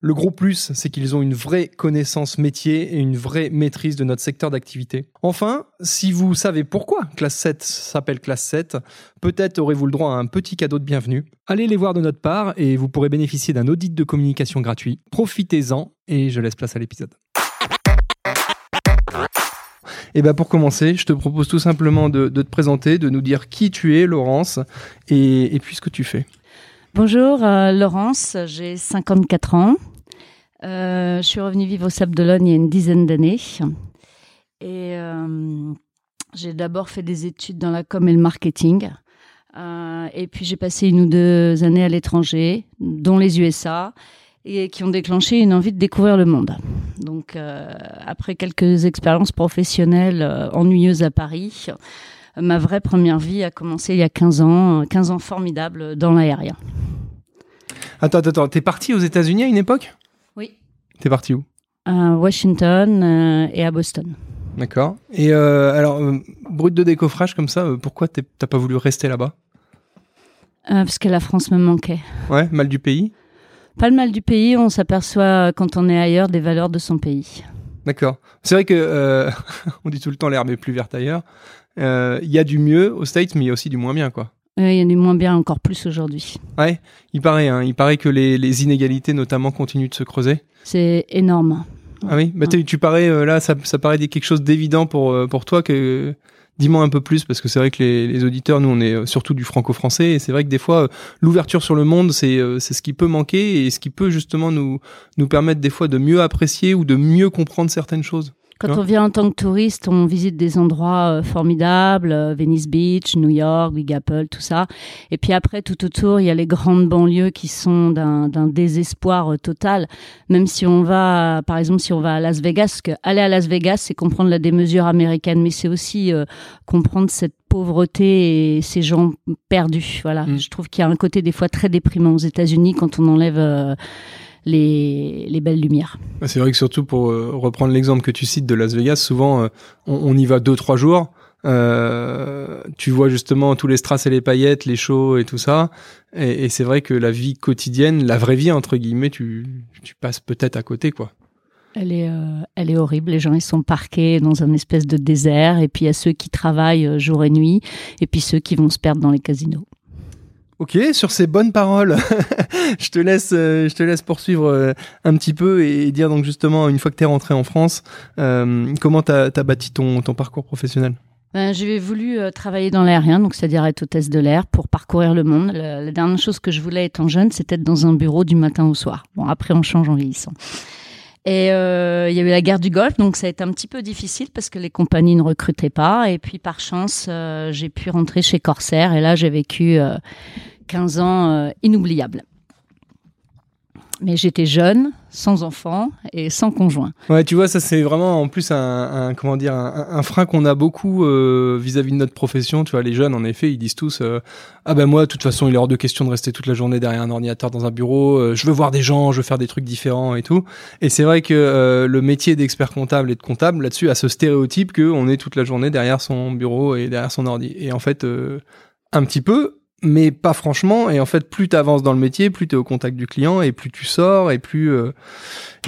Le gros plus, c'est qu'ils ont une vraie connaissance métier et une vraie maîtrise de notre secteur d'activité. Enfin, si vous savez pourquoi Classe 7 s'appelle Classe 7, peut-être aurez-vous le droit à un petit cadeau de bienvenue. Allez les voir de notre part et vous pourrez bénéficier d'un audit de communication gratuit. Profitez-en et je laisse place à l'épisode. Et bah pour commencer, je te propose tout simplement de, te présenter, de nous dire qui tu es, Laurence, et, puis ce que tu fais. Bonjour, euh, Laurence, j'ai 54 ans. Euh, je suis revenue vivre au Sable d'Olonne il y a une dizaine d'années. Et euh, j'ai d'abord fait des études dans la com et le marketing. et puis j'ai passé une ou deux années à l'étranger, dont les USA et qui ont déclenché une envie de découvrir le monde. Donc, euh, après quelques expériences professionnelles euh, ennuyeuses à Paris, ma vraie première vie a commencé il y a 15 ans, 15 ans formidables dans l'aérien. Attends, attends, t'es parti aux États-Unis à une époque? T'es parti où? À Washington euh, et à Boston. D'accord. Et alors, brut de décoffrage comme ça, pourquoi t'as pas voulu rester là-bas? Parce que la France me manquait. Ouais, mal du pays? Pas le mal du pays, on s'aperçoit quand on est ailleurs des valeurs de son pays. D'accord. C'est vrai que euh, on dit tout le temps l'herbe est plus verte ailleurs. Euh, il y a du mieux aux States, mais il y a aussi du moins bien, quoi. Il y a du moins bien encore plus aujourd'hui. Ouais, il paraît, hein, il paraît que les, inégalités notamment continuent de se creuser. C'est énorme. Ah oui, bah, tu parais euh, là, ça, ça paraît quelque chose d'évident pour pour toi que Dis-moi un peu plus, parce que c'est vrai que les, auditeurs, nous, on est euh, surtout du franco-français, et c'est vrai que des fois, euh, l'ouverture sur le monde, euh, c'est ce qui peut manquer, et ce qui peut justement nous, nous permettre des fois de mieux apprécier ou de mieux comprendre certaines choses. Quand on vient en tant que touriste, on visite des endroits euh, formidables, euh, Venice Beach, New York, Big Apple, tout ça. Et puis après, tout autour, il y a les grandes banlieues qui sont d'un désespoir euh, total. Même si on va, par exemple, si on va à Las Vegas, que aller à Las Vegas, c'est comprendre la démesure américaine, mais c'est aussi comprendre cette pauvreté et ces gens perdus. Voilà. Mm. Je trouve qu'il y a un côté des fois très déprimant aux États-Unis quand on enlève les, belles lumières. C'est vrai que surtout pour euh, reprendre l'exemple que tu cites de Las Vegas, souvent euh, on, y va deux trois jours. Euh, tu vois justement tous les strass et les paillettes, les shows et tout ça. Et, c'est vrai que la vie quotidienne, la vraie vie entre guillemets, tu, passes peut-être à côté quoi. Elle est, elle est horrible. Les gens ils sont parqués dans un espèce de désert. Et puis il y a ceux qui travaillent jour et nuit. Et puis ceux qui vont se perdre dans les casinos. Ok, sur ces bonnes paroles, je te laisse, euh, je te laisse poursuivre euh, un petit peu et dire donc justement une fois que tu es rentré en France, euh, comment tu as, bâti ton, ton parcours professionnel? Ben, J'ai voulu travailler dans l'aérien, donc c'est-à-dire être hôtesse de l'air pour parcourir le monde. La, dernière chose que je voulais étant jeune, c'était être dans un bureau du matin au soir. Bon, après on change en vieillissant. Et il y a eu la guerre du Golfe, donc ça a été un petit peu difficile parce que les compagnies ne recrutaient pas. Et puis par chance, j'ai pu rentrer chez Corsair et là j'ai vécu 15 ans euh, inoubliables. Mais j'étais jeune, sans enfant et sans conjoint. Ouais, tu vois, ça c'est vraiment en plus un, comment dire un, frein qu'on a beaucoup euh, vis-à-vis de notre profession. Tu vois, les jeunes, en effet, ils disent tous euh, ah ben moi, de toute façon, il est hors de question de rester toute la journée derrière un ordinateur dans un bureau. je veux voir des gens, je veux faire des trucs différents et tout. Et c'est vrai que le métier d'expert comptable et de comptable là-dessus a ce stéréotype que on est toute la journée derrière son bureau et derrière son ordi. Et en fait, un petit peu, mais pas franchement. Et en fait, plus tu avances dans le métier, plus tu es au contact du client et plus tu sors et plus, euh,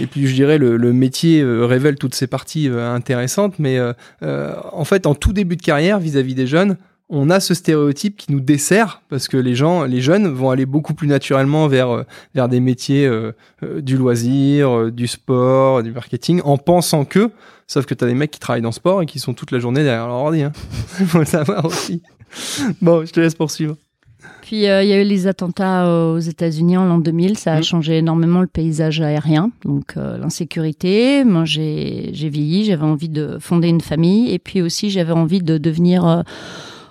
et plus je dirais, le, le métier euh, révèle toutes ces parties euh, intéressantes. Mais en fait, en tout début de carrière, vis-à-vis des jeunes, on a ce stéréotype qui nous dessert parce que les gens, les jeunes vont aller beaucoup plus naturellement vers, vers des métiers du loisir, du sport, du marketing, en pensant que, sauf que tu as des mecs qui travaillent dans le sport et qui sont toute la journée derrière leur ordi. Hein. faut le aussi. Bon, je te laisse poursuivre. Puis euh, il y a eu les attentats aux États-Unis en l'an 2000, ça a mm. changé énormément le paysage aérien, donc euh, l'insécurité. Moi j'ai vieilli, j'avais envie de fonder une famille et puis aussi j'avais envie de devenir euh,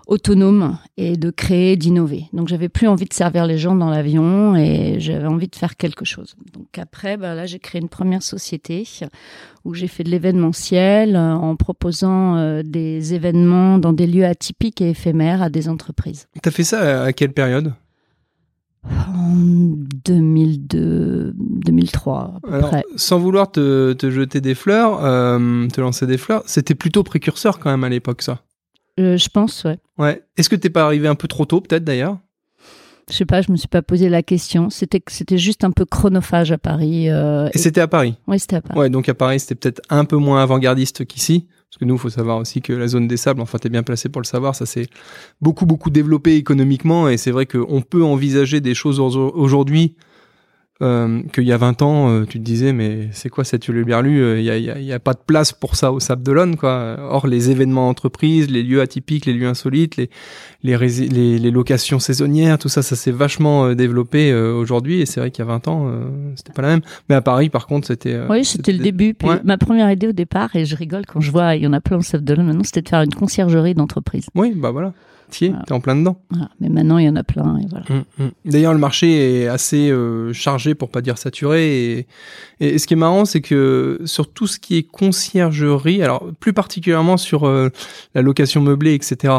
autonome et de créer, d'innover. Donc j'avais plus envie de servir les gens dans l'avion et j'avais envie de faire quelque chose. Donc après, bah, là j'ai créé une première société où j'ai fait de l'événementiel euh, en proposant euh, des événements dans des lieux atypiques et éphémères à des entreprises. Tu as fait ça à quelle période? En 2002, 2003. Alors, sans vouloir te, jeter des fleurs, euh, te lancer des fleurs, c'était plutôt précurseur quand même à l'époque, ça? Euh, je pense, ouais. Ouais. Est-ce que t'es pas arrivé un peu trop tôt, peut-être d'ailleurs? Je sais pas, je me suis pas posé la question. C'était c'était juste un peu chronophage à Paris. Euh, et, c'était à Paris? Oui, c'était à Paris. Ouais, donc à Paris, c'était peut-être un peu moins avant-gardiste qu'ici. Parce que nous, il faut savoir aussi que la zone des sables, enfin, t'es bien placé pour le savoir, ça s'est beaucoup, beaucoup développé économiquement. Et c'est vrai qu'on peut envisager des choses aujourd'hui euh, qu'il y a 20 ans, euh, tu te disais, mais c'est quoi cette hurluberlu Il n'y a, y a, pas de place pour ça au Sable d'Olonne, quoi. Or, les événements entreprises, les lieux atypiques, les lieux insolites, les, les, les, les locations saisonnières, tout ça, ça s'est vachement euh, développé aujourd'hui. Et c'est vrai qu'il y a 20 ans, c'était pas la même. Mais à Paris, par contre, c'était. oui, c'était le début. Puis ma première idée au départ, et je rigole quand je vois, il y en a plein au Sable d'Olonne maintenant, c'était de faire une conciergerie d'entreprise. Oui, bah voilà. T'es en plein dedans. Mais maintenant, il y en a plein. Et voilà. Hum, hum. D'ailleurs, le marché est assez euh, chargé, pour pas dire saturé. Et, ce qui est marrant, c'est que sur tout ce qui est conciergerie, alors plus particulièrement sur euh, la location meublée, etc.,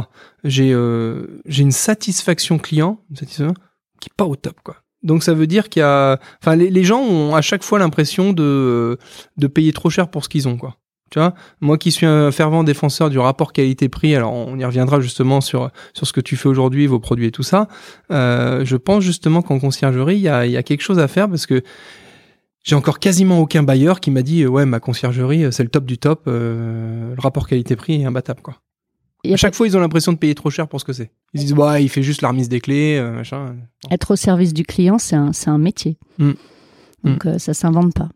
j'ai euh, j'ai une satisfaction client, qui est pas au top, quoi. Donc ça veut dire qu'il y a, enfin les, les, gens ont à chaque fois l'impression de de payer trop cher pour ce qu'ils ont, quoi. Tu vois, moi qui suis un fervent défenseur du rapport qualité-prix, alors on y reviendra justement sur sur ce que tu fais aujourd'hui, vos produits et tout ça. Euh, je pense justement qu'en conciergerie, il y a, y a quelque chose à faire parce que j'ai encore quasiment aucun bailleur qui m'a dit ouais ma conciergerie c'est le top du top, euh, le rapport qualité-prix est imbattable quoi. à chaque fois, ils ont l'impression de payer trop cher pour ce que c'est. Ils disent, ouais, il fait juste la remise des clés, euh, machin. Être au service du client, c'est un, un métier. Mm. Donc, mm. ça s'invente pas.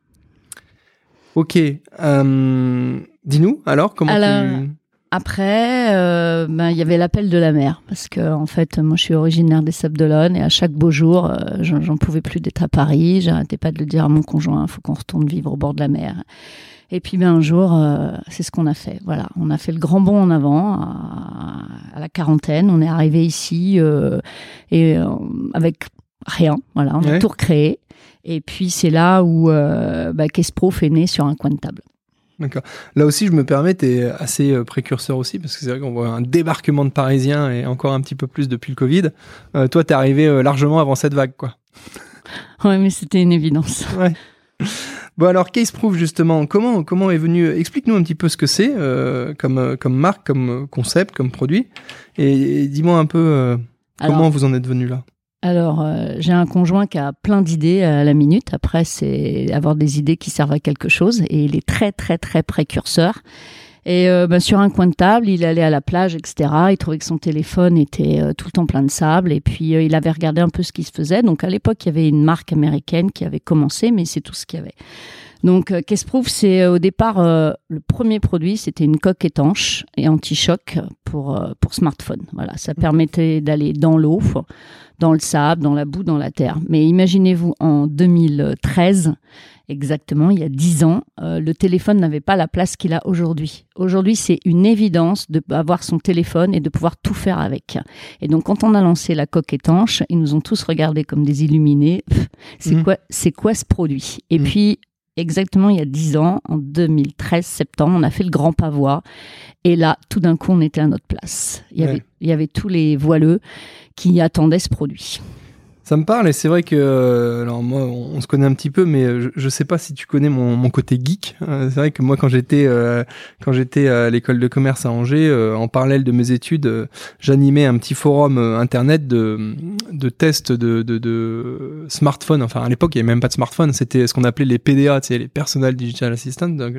Ok. Euh, dis-nous alors comment tu... Après, euh, ben, il y avait l'appel de la mer parce que en fait, moi, je suis originaire des Sables d'Olonne et à chaque beau jour, euh, j'en pouvais plus d'être à Paris. J'arrêtais pas de le dire à mon conjoint, il faut qu'on retourne vivre au bord de la mer. Et puis, ben, un jour, c'est ce qu'on a fait. Voilà, on a fait le grand bond en avant à, la quarantaine. On est arrivé ici et avec rien. Voilà, on a tout recréé. Et puis c'est là où euh, bah, Kesprof est né sur un coin de table. D'accord. Là aussi, je me permets, tu es assez euh, précurseur aussi, parce que c'est vrai qu'on voit un débarquement de Parisiens et encore un petit peu plus depuis le Covid. Euh, toi, tu es arrivé euh, largement avant cette vague, quoi. Ouais, mais c'était une évidence. Ouais. Bon alors Caseproof justement, comment comment est venu Explique-nous un petit peu ce que c'est comme comme marque, comme concept, comme produit, et, dis-moi un peu comment vous en êtes venu là. Alors, euh, j'ai un conjoint qui a plein d'idées à la minute. Après, c'est avoir des idées qui servent à quelque chose. Et il est très, très, très précurseur. Et euh, bah, sur un coin de table, il allait à la plage, etc. Il trouvait que son téléphone était euh, tout le temps plein de sable. Et puis, il avait regardé un peu ce qui se faisait. Donc, à l'époque, il y avait une marque américaine qui avait commencé, mais c'est tout ce qu'il y avait. Donc, euh, qu'est-ce prouve? C'est au départ le premier produit, c'était une coque étanche et anti-choc pour pour smartphone. Voilà, ça permettait d'aller dans l'eau dans le sable, dans la boue, dans la terre. Mais imaginez-vous en 2013, exactement, il y a 10 ans, euh, le téléphone n'avait pas la place qu'il a aujourd'hui. Aujourd'hui, c'est une évidence d'avoir son téléphone et de pouvoir tout faire avec. Et donc, quand on a lancé la coque étanche, ils nous ont tous regardés comme des illuminés. C'est mmh. quoi, c'est quoi ce produit? Et mmh. puis, exactement il y a 10 ans, en 2013, septembre, on a fait le grand pavois. Et là, tout d'un coup, on était à notre place. Il y, avait, il y avait tous les voileux qui attendaient ce produit. Ça me parle et c'est vrai que euh, alors moi on, se connaît un petit peu mais je, je sais pas si tu connais mon, mon côté geek. Euh, c'est vrai que moi quand j'étais euh, quand j'étais à l'école de commerce à Angers en parallèle de mes études j'animais un petit forum internet de de tests de de, de smartphones. Enfin à l'époque il y avait même pas de smartphone, c'était ce qu'on appelait les PDA, tu les Personal Digital Assistant. Donc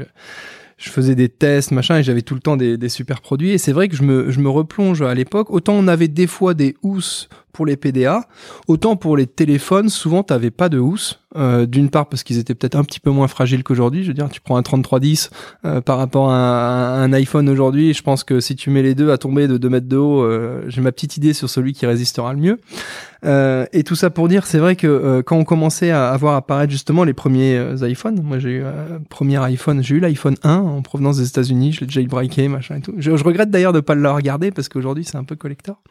je faisais des tests, machin, et j'avais tout le temps des, des, super produits. Et c'est vrai que je me, je me replonge à l'époque. Autant on avait des fois des housses pour les PDA. Autant pour les téléphones, souvent tu n'avais pas de housse. Euh, D'une part parce qu'ils étaient peut-être un petit peu moins fragiles qu'aujourd'hui. Je veux dire, tu prends un 3310 euh, par rapport à un, iPhone aujourd'hui. Je pense que si tu mets les deux à tomber de 2 mètres de haut, euh, j'ai ma petite idée sur celui qui résistera le mieux. Euh, et tout ça pour dire, c'est vrai que euh, quand on commençait à, à voir apparaître justement les premiers iPhones, moi j'ai eu premier iPhone, j'ai eu l'iPhone 1 en provenance des États-Unis, je l'ai jailbreaké, machin et tout. Je, je regrette d'ailleurs de pas le regarder parce qu'aujourd'hui c'est un peu collector.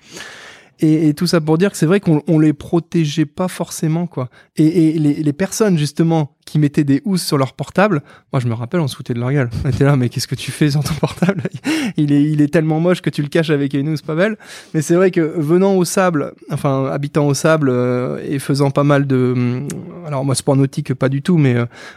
Et, et, tout ça pour dire que c'est vrai qu'on on les protégeait pas forcément, quoi. Et, et les, les, personnes, justement, qui mettaient des housses sur leur portable, moi, je me rappelle, on se foutait de leur gueule. On était là, mais qu'est-ce que tu fais sur ton portable? Il est, il est tellement moche que tu le caches avec une housse pas belle. Mais c'est vrai que venant au sable, enfin, habitant au sable euh, et faisant pas mal de... Hum, alors, moi, sport nautique, pas du tout, mais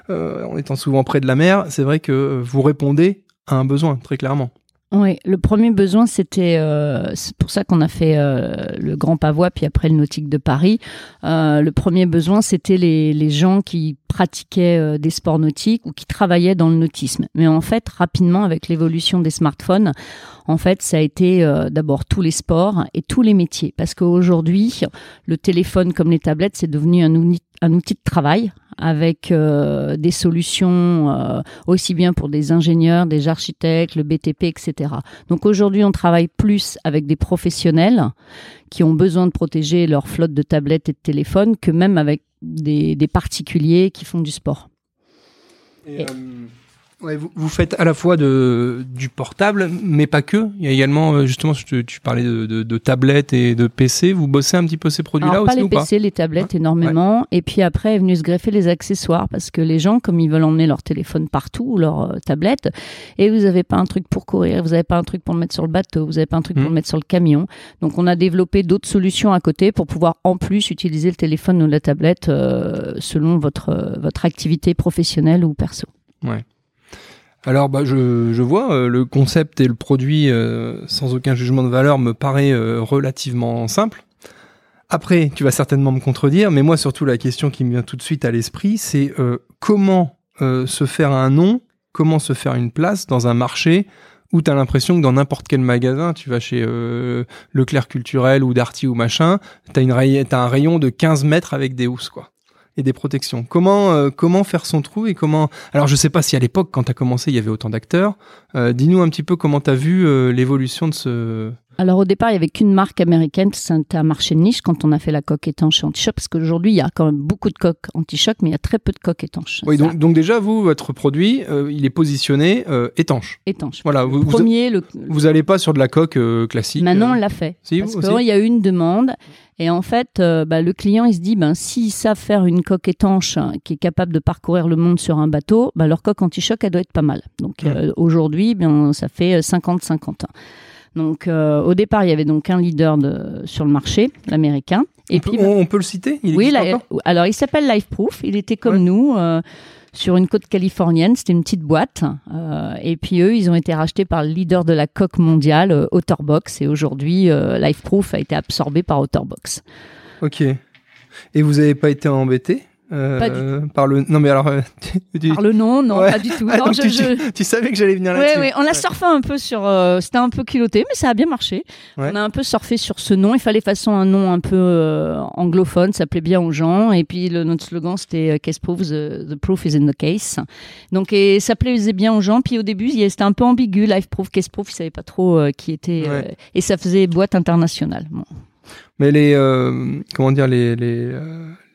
euh, en étant souvent près de la mer, c'est vrai que vous répondez à un besoin, très clairement. Oui, le premier besoin, c'était, euh, c'est pour ça qu'on a fait euh, le Grand Pavois, puis après le Nautique de Paris. Euh, le premier besoin, c'était les, gens qui pratiquaient euh, des sports nautiques ou qui travaillaient dans le nautisme. Mais en fait, rapidement, avec l'évolution des smartphones, en fait, ça a été euh, d'abord tous les sports et tous les métiers. Parce qu'aujourd'hui, le téléphone comme les tablettes, c'est devenu un outil de travail avec euh, des solutions euh, aussi bien pour des ingénieurs, des architectes, le BTP, etc. Donc aujourd'hui, on travaille plus avec des professionnels qui ont besoin de protéger leur flotte de tablettes et de téléphones que même avec des, des particuliers qui font du sport. Et, et... Euh, Ouais, vous, vous, faites à la fois de, du portable, mais pas que. Il y a également, euh, justement, tu, tu parlais de, de, de, tablettes et de PC. Vous bossez un petit peu ces produits-là aussi les ou PC, pas les tablettes énormément. Ouais. Et puis après est venu se greffer les accessoires parce que les gens, comme ils veulent emmener leur téléphone partout ou leur euh, tablette, et vous n'avez pas un truc pour courir, vous n'avez pas un truc pour le mettre sur le bateau, vous n'avez pas un truc mmh. pour le mettre sur le camion. Donc on a développé d'autres solutions à côté pour pouvoir en plus utiliser le téléphone ou la tablette euh, selon votre, euh, votre activité professionnelle ou perso. Ouais. Alors, bah, je, je vois euh, le concept et le produit euh, sans aucun jugement de valeur me paraît euh, relativement simple. Après, tu vas certainement me contredire, mais moi surtout la question qui me vient tout de suite à l'esprit, c'est comment se faire un nom, comment se faire une place dans un marché où tu as l'impression que dans n'importe quel magasin, tu vas chez Leclerc Culturel ou Darty ou machin, tu as, as, un rayon de 15 mètres avec des housses, quoi et des protections. Comment euh, comment faire son trou et comment Alors je sais pas si à l'époque quand tu as commencé il y avait autant d'acteurs. Euh, dis-nous un petit peu comment tu as vu euh, l'évolution de ce alors au départ, il n'y avait qu'une marque américaine, c'était un marché de niche quand on a fait la coque étanche anti-choc, parce qu'aujourd'hui, il y a quand même beaucoup de coques anti-choc, mais il y a très peu de coques étanches. Oui, donc, donc, déjà, vous, votre produit, euh, il est positionné euh, étanche. Étanche. Voilà, vous, premier, vous, le... vous allez pas sur de la coque euh, classique. Maintenant, on l'a fait. Si, parce qu'il y a eu une demande. Et en fait, bah, le client, il se dit, ben, s'ils savent faire une coque étanche qui est capable de parcourir le monde sur un bateau, bah, leur coque anti-choc, elle doit être pas mal. Donc aujourd'hui, ben, ça fait 50-50. Donc, euh, au départ, il y avait donc un leader de, sur le marché, l'américain. Et on, puis, peut, on, peut le citer? Il Oui, la, alors il s'appelle Lifeproof. Il était comme ouais. nous. Euh, sur une côte californienne, c'était une petite boîte. Euh, et puis eux, ils ont été rachetés par le leader de la coque mondiale, euh, Otterbox. Et aujourd'hui, euh, Lifeproof a été absorbé par Otterbox. Ok. Et vous n'avez pas été embêté? Euh, par le non mais alors euh, tu... par le nom non ouais. pas du tout. Ah, non, je, tu, je... tu, savais que j'allais venir là-dessus. ouais, on a surfé un peu sur euh, c'était un peu culotté mais ça a bien marché. On a un peu surfé sur ce nom. Il fallait façon un nom un peu anglophone ça plaît bien aux gens. Et puis le, notre slogan c'était case proof the, the, proof is in the case. Donc et ça plaisait bien aux gens. Puis au début c'était un peu ambigu life proof case proof ils savaient pas trop qui était et ça faisait boîte internationale bon. mais les comment dire les, les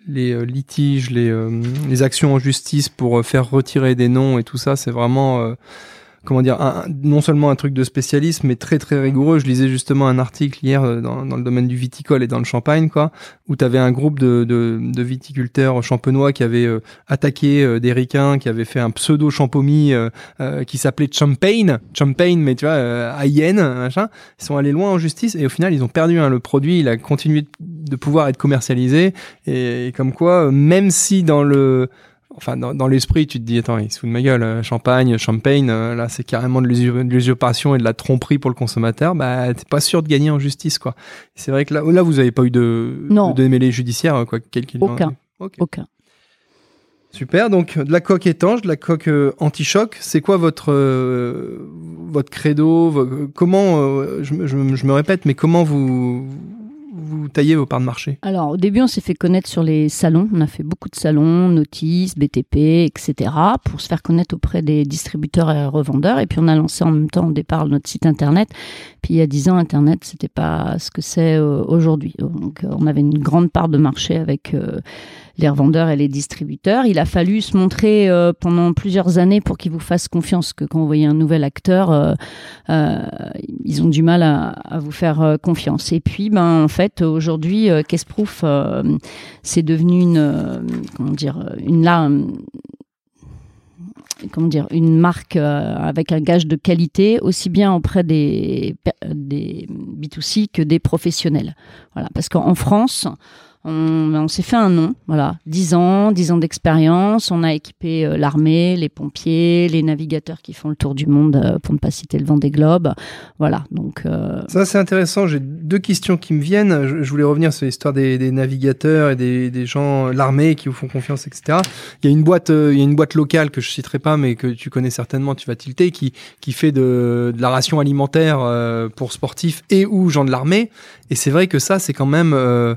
les euh, litiges, les, euh, les, actions en justice pour euh, faire retirer des noms et tout ça, c'est vraiment comment dire, un- non seulement un truc de spécialiste, mais très très rigoureux. Je lisais justement un article hier euh, dans, dans le domaine du viticole et dans le champagne, quoi, où tu avais un groupe de, de, viticulteurs champenois qui avaient euh, attaqué euh, des ricains, qui avaient fait un pseudo euh, qui s'appelait Champagne, Champagne, mais tu vois, à Yen, machin. Ils sont allés loin en justice et au final ils ont perdu hein, le produit. Il a continué de, pouvoir être commercialisé et, comme quoi, même si dans le Enfin, dans, dans l'esprit, tu te dis, attends, il se fout de ma gueule, euh, champagne, champagne, euh, là, c'est carrément de l'usu- de l'usurpation et de la tromperie pour le consommateur, bah, t'es pas sûr de gagner en justice, quoi. C'est vrai que là, là, vous avez pas eu de, Non. de démêlés judiciaires, quoi, quel qu'il Aucun. Ok. Aucun. Super, donc de la coque étanche, de la coque euh, anti-choc, c'est quoi votre euh, votre credo Comment, euh, je, me- je me- je me répète, mais comment vous vous taillez vos parts de marché Alors, au début, on s'est fait connaître sur les salons. On a fait beaucoup de salons, Notice, BTP, etc., pour se faire connaître auprès des distributeurs et revendeurs. Et puis, on a lancé en même temps, au départ, notre site Internet. Puis, il y a 10 ans, Internet, c'était pas ce que c'est euh, aujourd'hui. Donc, euh, on avait une grande part de marché avec euh, les revendeurs et les distributeurs. Il a fallu se montrer euh, pendant plusieurs années pour qu'ils vous fassent confiance, que quand vous voyez un nouvel acteur, euh, euh, ils ont du mal à, vous faire confiance. Et puis, ben, en fait, aujourd'hui, Caseproof, c'est devenu une, comment dire, une comment dire, une marque avec un gage de qualité aussi bien auprès des, des B2C que des professionnels. Voilà, parce qu'en France, on, on s'est fait un nom, voilà, 10 ans, 10 ans d'expérience. On a équipé euh, l'armée, les pompiers, les navigateurs qui font le tour du monde, euh, pour ne pas citer le vent des globes. Voilà, donc euh, Ça, c'est intéressant. J'ai deux questions qui me viennent. Je, voulais revenir sur l'histoire des, des navigateurs et des, des gens, l'armée qui vous font confiance, etc. Il y a une boîte, euh, il y a une boîte locale que je citerai pas, mais que tu connais certainement, tu vas tilter, qui, qui fait de, de la ration alimentaire euh, pour sportifs et ou gens de l'armée. Et c'est vrai que ça, c'est quand même euh, euh,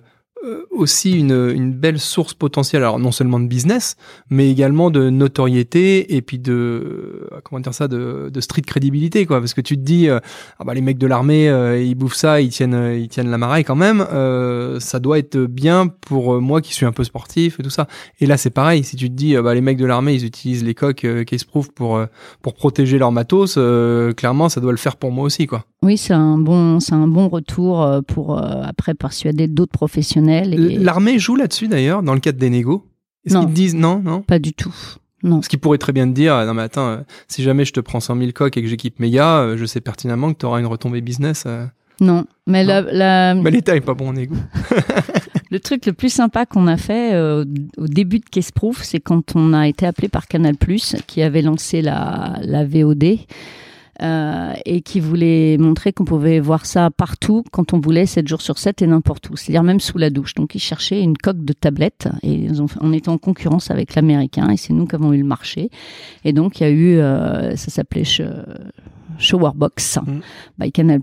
aussi une, une belle source potentielle, alors non seulement de business, mais également de notoriété et puis de euh, comment dire ça, de, de street crédibilité, quoi. Parce que tu te dis, euh, ah bah les mecs de l'armée, euh, ils bouffent ça, ils tiennent, euh, ils tiennent la maraille quand même. Euh, ça doit être bien pour euh, moi qui suis un peu sportif et tout ça. Et là, c'est pareil. Si tu te dis, euh, bah les mecs de l'armée, ils utilisent les coques euh, Caseproof pour euh, pour protéger leur matos, euh, clairement, ça doit le faire pour moi aussi, quoi. Oui, c'est un bon, c'est un bon retour euh, pour euh, après persuader d'autres professionnels. Et... L'armée joue là-dessus d'ailleurs dans le cadre des négos? Est-ce Non. qu'ils disent non, non? Pas du tout. Non. Parce qu'ils pourraient très bien te dire, non mais attends, euh, si jamais je te prends 100 000 coques et que j'équipe mes gars, euh, je sais pertinemment que tu auras une retombée business. Non, mais la, la- Mais l'État est pas bon en égo. le truc le plus sympa qu'on a fait euh, au début de Caseproof, c'est quand on a été appelé par Canal+, qui avait lancé la, la VOD, euh, et qui voulait montrer qu'on pouvait voir ça partout quand on voulait, 7 jours sur 7 et n'importe où, c'est-à-dire même sous la douche. Donc ils cherchaient une coque de tablette et ils ont, on était en concurrence avec l'américain et c'est nous qui avons eu le marché. Et donc il y a eu, euh, ça s'appelait Sh- Showerbox Mhm. by Canal+.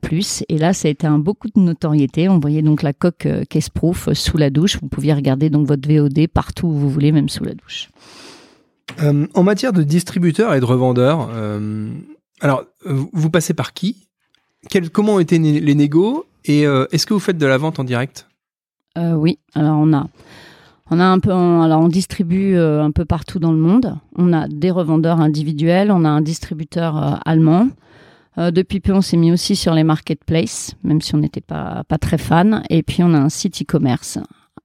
Et là, ça a été un beaucoup de notoriété. On voyait donc la coque euh, Caseproof euh, sous la douche. Vous pouviez regarder donc votre VOD partout où vous voulez, même sous la douche. Euh, en matière de distributeurs et de revendeurs, euh, alors euh, vous passez par qui? Quel- Comment ont été les négos? Et euh, est-ce que vous faites de la vente en direct? Euh, oui, alors on a, on un peu, distribue un peu partout dans le monde. On a des revendeurs individuels, on a un distributeur allemand. Depuis peu, on s'est mis aussi sur les marketplaces, même si on n'était pas, pas très fan. Et puis, on a un site e-commerce.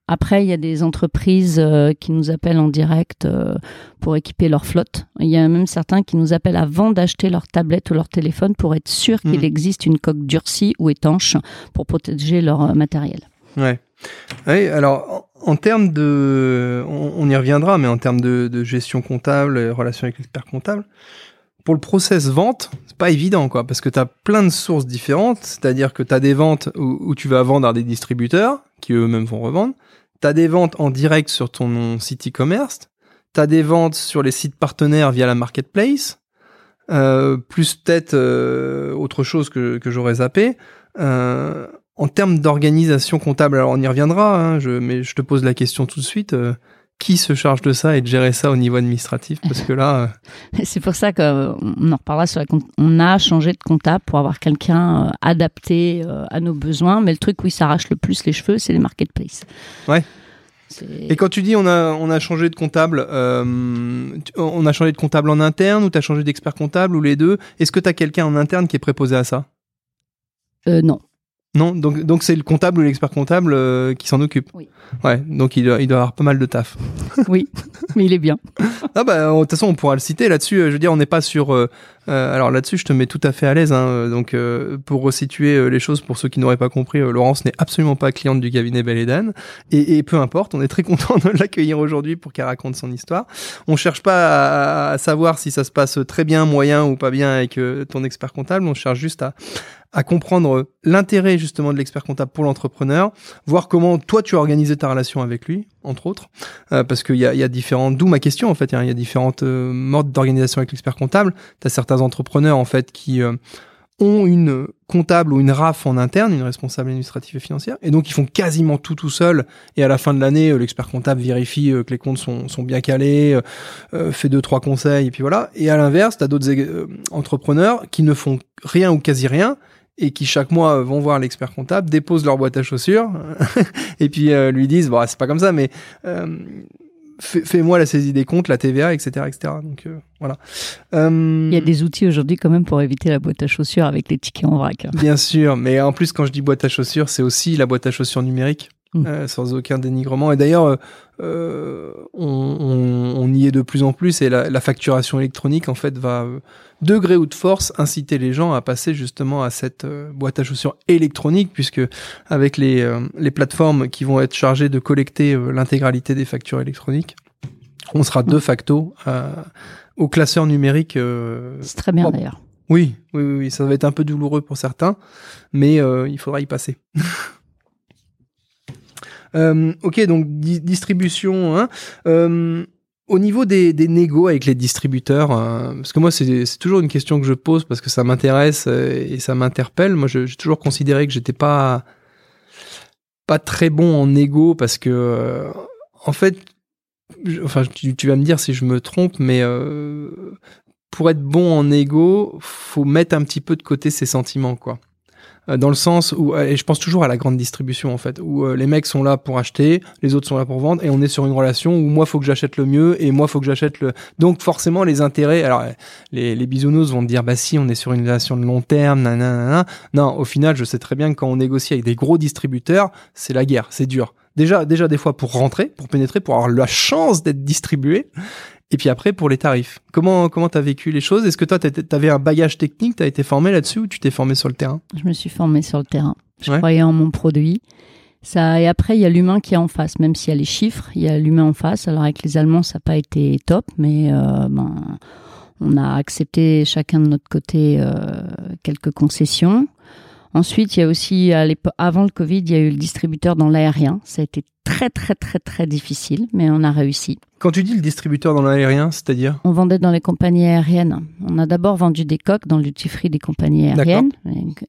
Après, il y a des entreprises euh, qui nous appellent en direct euh, pour équiper leur flotte. Il y a même certains qui nous appellent avant d'acheter leur tablette ou leur téléphone pour être sûr qu'il Mhm. existe une coque durcie ou étanche pour protéger leur euh, matériel. Ouais. Ouais, alors en, en termes de, on, on y reviendra, mais en termes de, de gestion comptable, et relation avec l'expert comptable, pour le process vente, c'est pas évident, quoi, parce que tu as plein de sources différentes, c'est-à-dire que tu as des ventes où, où tu vas vendre à des distributeurs qui eux-mêmes vont revendre, tu as des ventes en direct sur ton site e-commerce, tu as des ventes sur les sites partenaires via la marketplace, euh, plus peut-être euh, autre chose que, j'aurais zappé. Euh, en termes d'organisation comptable, alors on y reviendra, hein, mais je te pose la question tout de suite. Qui se charge de ça et de gérer ça au niveau administratif Parce que là, euh, C'est pour ça qu'on en reparlera sur la. On a changé de comptable pour avoir quelqu'un euh, adapté euh, à nos besoins. Mais le truc où il s'arrache le plus les cheveux, c'est les marketplaces. Et quand tu dis on a, on a changé de comptable, euh, on a changé de comptable en interne ou tu as changé d'expert comptable ou les deux Est-ce que tu as quelqu'un en interne qui est préposé à ça? Euh, Non. Non, donc donc c'est le comptable ou l'expert comptable euh, qui s'en occupe. Oui. Ouais, donc il doit, il doit avoir pas mal de taf. oui, mais il est bien. ah bah de toute façon on pourra le citer là-dessus. Je veux dire, on n'est pas sur. Euh, euh, alors là-dessus, je te mets tout à fait à l'aise. Hein, donc pour resituer les choses pour ceux qui n'auraient pas compris, Laurence n'est absolument pas cliente du cabinet Belle et, et, peu importe, on est très content de l'accueillir aujourd'hui pour qu'elle raconte son histoire. On cherche pas à, à, savoir si ça se passe très bien, moyen ou pas bien avec ton expert comptable. On cherche juste à à comprendre l'intérêt justement de l'expert comptable pour l'entrepreneur, voir comment toi tu as organisé ta relation avec lui, entre autres, euh, parce qu'il y a, différentes, d'où ma question en fait, il y a différentes euh, modes d'organisation avec l'expert comptable. Tu as certains entrepreneurs en fait qui euh, ont une comptable ou une RAF en interne, une responsable administrative et financière, et donc ils font quasiment tout tout seul. Et à la fin de l'année, l'expert comptable vérifie que les comptes sont, sont bien calés, fait deux trois conseils, et puis voilà. Et à l'inverse, tu as d'autres entrepreneurs qui ne font rien ou quasi rien, et qui chaque mois vont voir l'expert comptable, déposent leur boîte à chaussures et puis euh, lui disent bon c'est pas comme ça mais euh, fais-moi la saisie des comptes, la TVA, etc., etc. Donc euh, voilà. Il y a des outils aujourd'hui quand même pour éviter la boîte à chaussures avec les tickets en vrac. Bien sûr, mais en plus quand je dis boîte à chaussures, c'est aussi la boîte à chaussures numérique. Mmh. sans aucun dénigrement. Et d'ailleurs, euh, on, on, y est de plus en plus et la, la facturation électronique en fait va degré ou de force inciter les gens à passer justement à cette euh, boîte à chaussures électronique puisque avec les, euh, les plateformes qui vont être chargées de collecter euh, l'intégralité des factures électroniques, on sera de facto au classeur numérique. C'est très bien d'ailleurs. Oui, oui, oui, ça va être un peu douloureux pour certains, mais il faudra y passer. ok, donc distribution. Hein, au niveau des, négos avec les distributeurs, euh, parce que moi c'est toujours une question que je pose parce que ça m'intéresse euh, et ça m'interpelle. Moi j'ai toujours considéré que j'étais pas pas très bon en négo parce que euh, en fait, enfin tu, tu, vas me dire si je me trompe, mais pour être bon en négo, faut mettre un petit peu de côté ses sentiments quoi. Euh, dans le sens où, euh, et je pense toujours à la grande distribution en fait, où euh, les mecs sont là pour acheter, les autres sont là pour vendre, et on est sur une relation où moi faut que j'achète le mieux et moi faut que j'achète le. Donc forcément les intérêts, alors les, les bisounours vont te dire bah si on est sur une relation de long terme, nanana. Non, au final je sais très bien que quand on négocie avec des gros distributeurs, c'est la guerre, c'est dur. Déjà, déjà des fois pour rentrer, pour pénétrer, pour avoir la chance d'être distribué. Et puis après, pour les tarifs, comment comment t'as vécu les choses? Est-ce que toi, t'avais un bagage technique, t'as été formé là-dessus ou tu t'es formé sur le terrain? Je me suis formé sur le terrain. Je croyais en mon produit. Ça, et après, il y a l'humain qui est en face. Même s'il y a les chiffres, il y a l'humain en face. Alors avec les Allemands, ça n'a pas été top, mais euh, ben, on a accepté chacun de notre côté euh, quelques concessions. Ensuite, il y a aussi, avant le Covid, il y a eu le distributeur dans l'aérien. Ça a été très, très, très, très difficile, mais on a réussi. Quand tu dis le distributeur dans l'aérien, c'est-à-dire On vendait dans les compagnies aériennes. On a d'abord vendu des coques dans free des compagnies aériennes.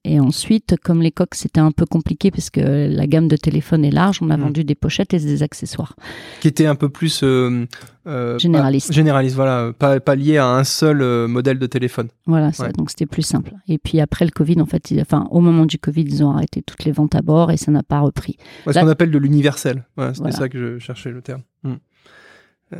Et, ensuite, comme les coques, c'était un peu compliqué parce que la gamme de téléphone est large, on a hmm. vendu des pochettes et des accessoires. Qui étaient un peu plus... Euh, euh généraliste. généraliste, voilà. Pas, pas lié à un seul euh, modèle de téléphone. Voilà, donc c'était plus simple. Et puis après le Covid, en fait, enfin, au moment du Covid, ils ont arrêté toutes les ventes à bord et ça n'a pas repris. ce qu'on appelle de l'universel. C'était ça que je cherchais le terme. Hmm. Euh,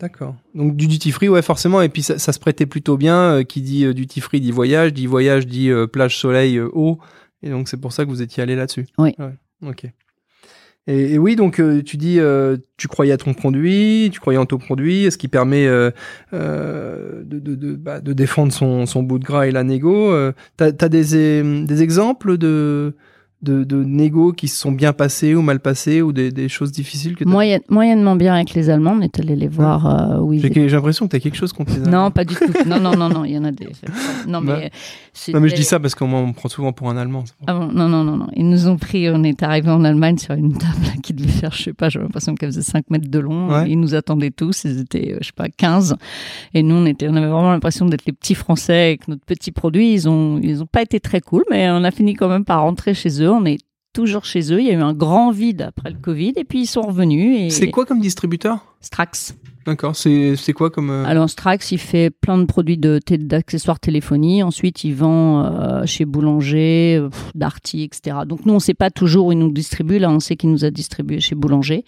d'accord. Donc du duty free, ouais, forcément. Et puis ça, se prêtait plutôt bien. Euh, qui dit euh, duty free dit voyage, dit voyage dit plage, soleil, eau. Et donc c'est pour ça que vous étiez allé là-dessus. Oui. ok. Et, oui, donc tu dis, tu croyais à ton produit, tu croyais en ton produit, ce qui permet de, de, bah, de, défendre son, son, bout de gras et la négo. T'as as des, des exemples de de, de négo qui se sont bien passés ou mal passés ou des, des choses difficiles que moyennement bien avec les Allemands on est allé les voir euh, oui j'ai l'impression que tu as quelque chose contre les Allemands. Non pas du tout. Non non non non il y en a des non bah, mais non mais je dis ça parce qu'on me prend souvent pour un Allemand ah bon, non non non non. Ils nous ont pris on est arrivé en Allemagne sur une table qui devait faire je sais pas j'ai l'impression qu'elle faisait 5 mètres de long. Ils nous attendaient tous ils étaient euh, je sais pas 15 et nous on était on avait vraiment l'impression d'être les petits Français avec notre petit produit. Ils ont ils ont pas été très cool mais on a fini quand même par rentrer chez eux on est toujours chez eux. Il y a eu un grand vide après le Covid et puis ils sont revenus. Et... C'est quoi comme distributeur? Strax. D'accord, c'est quoi comme... Euh, Alors Strax, il fait plein de produits d'accessoires téléphonie. Ensuite, il vend euh, chez Boulanger, Darty, etc. Donc nous, on ne sait pas toujours où il nous distribue. Là, on sait qu'il nous a distribué chez Boulanger.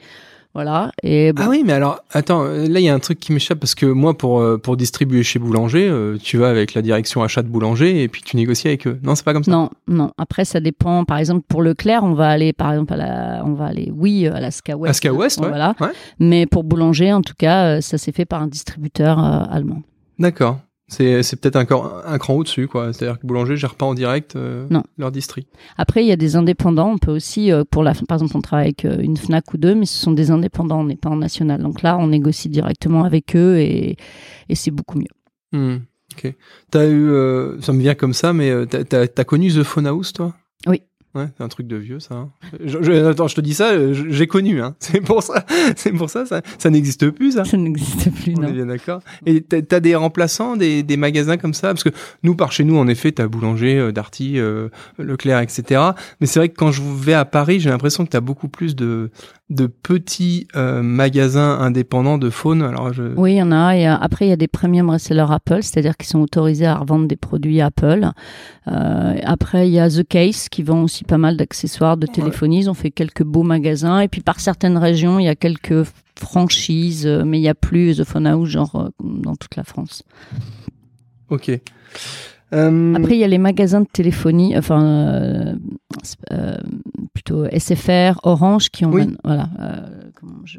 Voilà. Et bon, Ah oui, mais alors, attends, euh, là, il y a un truc qui m'échappe parce que moi, pour, euh, pour distribuer chez Boulanger, euh, tu vas avec la direction achat de Boulanger et puis tu négocies avec eux. Non, c'est pas comme ça? Non, non. Après, ça dépend. Par exemple, pour Leclerc, on va aller, par exemple, à la, on va aller, oui, à la Ska West. Aska West, ouais. Voilà. Ouais. Mais pour Boulanger, en tout cas, ça s'est fait par un distributeur euh, allemand. D'accord. C'est c'est peut-être un, un cran au-dessus, quoi. C'est-à-dire que Boulanger gère pas en direct euh, Non. leur distri. Après, il y a des indépendants. On peut aussi, euh, pour la, par exemple, on travaille avec euh, une Fnac ou deux, mais ce sont des indépendants. On n'est pas en national. Donc là, on négocie directement avec eux et, et c'est beaucoup mieux. Hmm, ok. T'as eu, euh, ça me vient comme ça, mais t'as- t'as t'as connu The Phone House, toi? Oui. Ouais, c'est un truc de vieux, ça. hein. Je, je- attends, je te dis ça, euh, j'ai connu. Hein. C'est pour ça, c'est pour ça, ça, ça n'existe plus, ça. Ça n'existe plus, On est non. bien d'accord. Et t'as t'as des remplaçants, des, des magasins comme ça? Parce que nous, par chez nous, en effet, t'as Boulanger, euh, Darty, euh, Leclerc, etc. Mais c'est vrai que quand je vais à Paris, j'ai l'impression que t'as beaucoup plus de, de petits euh, magasins indépendants de faune. Alors, je... Oui, il y en a. Et après, il y a des premium resellers Apple, c'est-à-dire qui sont autorisés à revendre des produits Apple. Euh, après, il y a The Case qui vend aussi pas mal d'accessoires de téléphonie. Ils ont fait quelques beaux magasins. Et puis, par certaines régions, il y a quelques franchises, euh, mais il n'y a plus The Phone House, genre euh, dans toute la France. Ok. Euh, Après, il y a les magasins de téléphonie, enfin, euh, euh, plutôt SFR, Orange, qui ont, Oui. man- voilà, euh,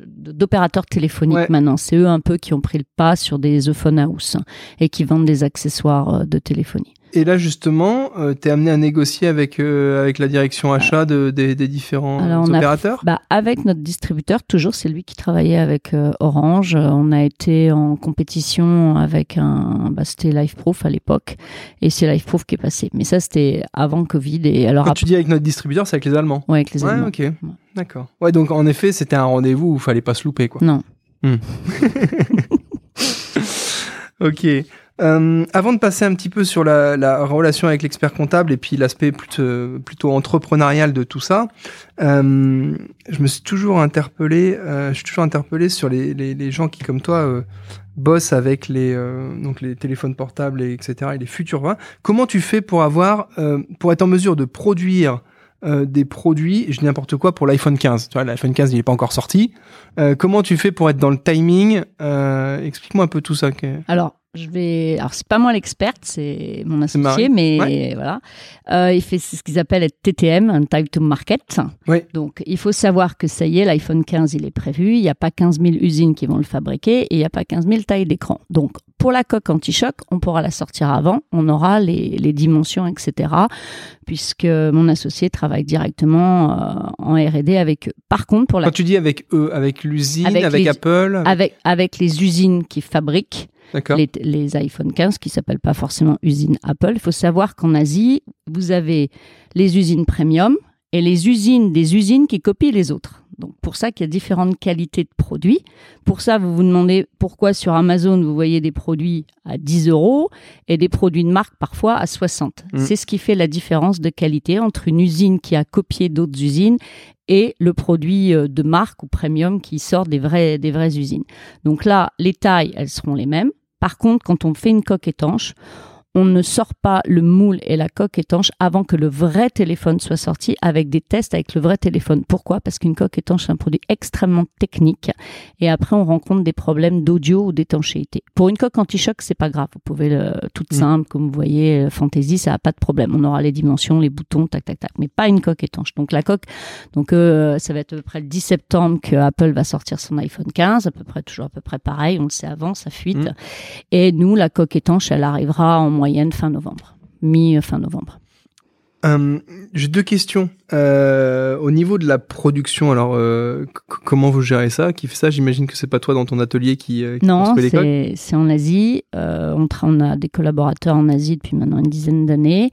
d'opérateurs téléphoniques Ouais. maintenant. C'est eux un peu qui ont pris le pas sur des The Phone House et qui vendent des accessoires euh, de téléphonie. Et là, justement, euh, t'es amené à négocier avec, euh, avec la direction achat de, des, des différents Alors, on a- opérateurs? Bah, avec notre distributeur, toujours, c'est lui qui travaillait avec euh, Orange. Euh, On a été en compétition avec un, bah, c'était LifeProof à l'époque, et c'est LifeProof qui est passé. Mais ça, c'était avant Covid. Et alors, Quand après, tu dis avec notre distributeur, c'est avec les Allemands ouais, avec les Ouais, Allemands. ok. D'accord. Ouais, donc en effet, c'était un rendez-vous où il fallait pas se louper, quoi. Non. Ok. Euh, avant de passer un petit peu sur la, la relation avec l'expert comptable et puis l'aspect plutôt, plutôt entrepreneurial de tout ça, euh, je me suis toujours interpellé, euh, je suis toujours interpellé sur les, les, gens qui, comme toi, euh, bossent avec les, euh, donc les téléphones portables et etc. et les futurs vins. Comment tu fais pour avoir, euh, pour être en mesure de produire euh, des produits, je dis n'importe quoi pour l'iPhone 15. Tu vois, l'iPhone 15 il n'est pas encore sorti. Euh, comment tu fais pour être dans le timing? Euh, Explique-moi un peu tout ça. Alors, je vais. Alors, c'est pas moi l'experte, c'est mon associé, mais voilà. Euh, il fait ce qu'ils appellent être TTM, un time to market. Oui. Donc, il faut savoir que ça y est, l'iPhone 15, il est prévu. Il n'y a pas 15 000 usines qui vont le fabriquer et il n'y a pas 15 000 tailles d'écran. Donc, pour la coque anti-choc, on pourra la sortir avant. On aura les, les dimensions, etc. Puisque mon associé travaille directement euh, en R&D avec eux. Par contre, pour la Quand tu dis avec eux, avec l'usine, avec, Avec les- Apple, avec- avec, avec les usines qui fabriquent. Les, les iPhone 15 qui s'appellent pas forcément usine Apple. Il faut savoir qu'en Asie, vous avez les usines premium et les usines des usines qui copient les autres. Donc pour ça qu'il y a différentes qualités de produits. Pour ça, vous vous demandez pourquoi sur Amazon vous voyez des produits à 10 euros et des produits de marque parfois à 60. Mm. C'est ce qui fait la différence de qualité entre une usine qui a copié d'autres usines et le produit euh, de marque ou premium qui sort des vraies, des vraies usines. Donc là, les tailles, elles seront les mêmes. Par contre, quand on fait une coque étanche, on ne sort pas le moule et la coque étanche avant que le vrai téléphone soit sorti avec des tests avec le vrai téléphone. Pourquoi? Parce qu'une coque étanche est un produit extrêmement technique et après on rencontre des problèmes d'audio ou d'étanchéité. Pour une coque anti-choc, c'est pas grave. Vous pouvez le toute Mm. simple, comme vous voyez, euh, Fantasy, ça a pas de problème. On aura les dimensions, les boutons, tac tac tac, mais pas une coque étanche. Donc la coque, donc euh, ça va être à peu près le 10 septembre que Apple va sortir son iPhone 15, à peu près toujours à peu près pareil. On le sait avant, ça fuite. Mm. Et nous, la coque étanche, elle arrivera en moyenne fin novembre, mi-fin novembre. Euh, J'ai deux questions. Euh, au niveau de la production, alors euh, comment vous gérez ça? Qui fait ça? J'imagine que c'est pas toi dans ton atelier qui, qui Non, c'est en Asie. On a des collaborateurs en Asie depuis maintenant une dizaine d'années.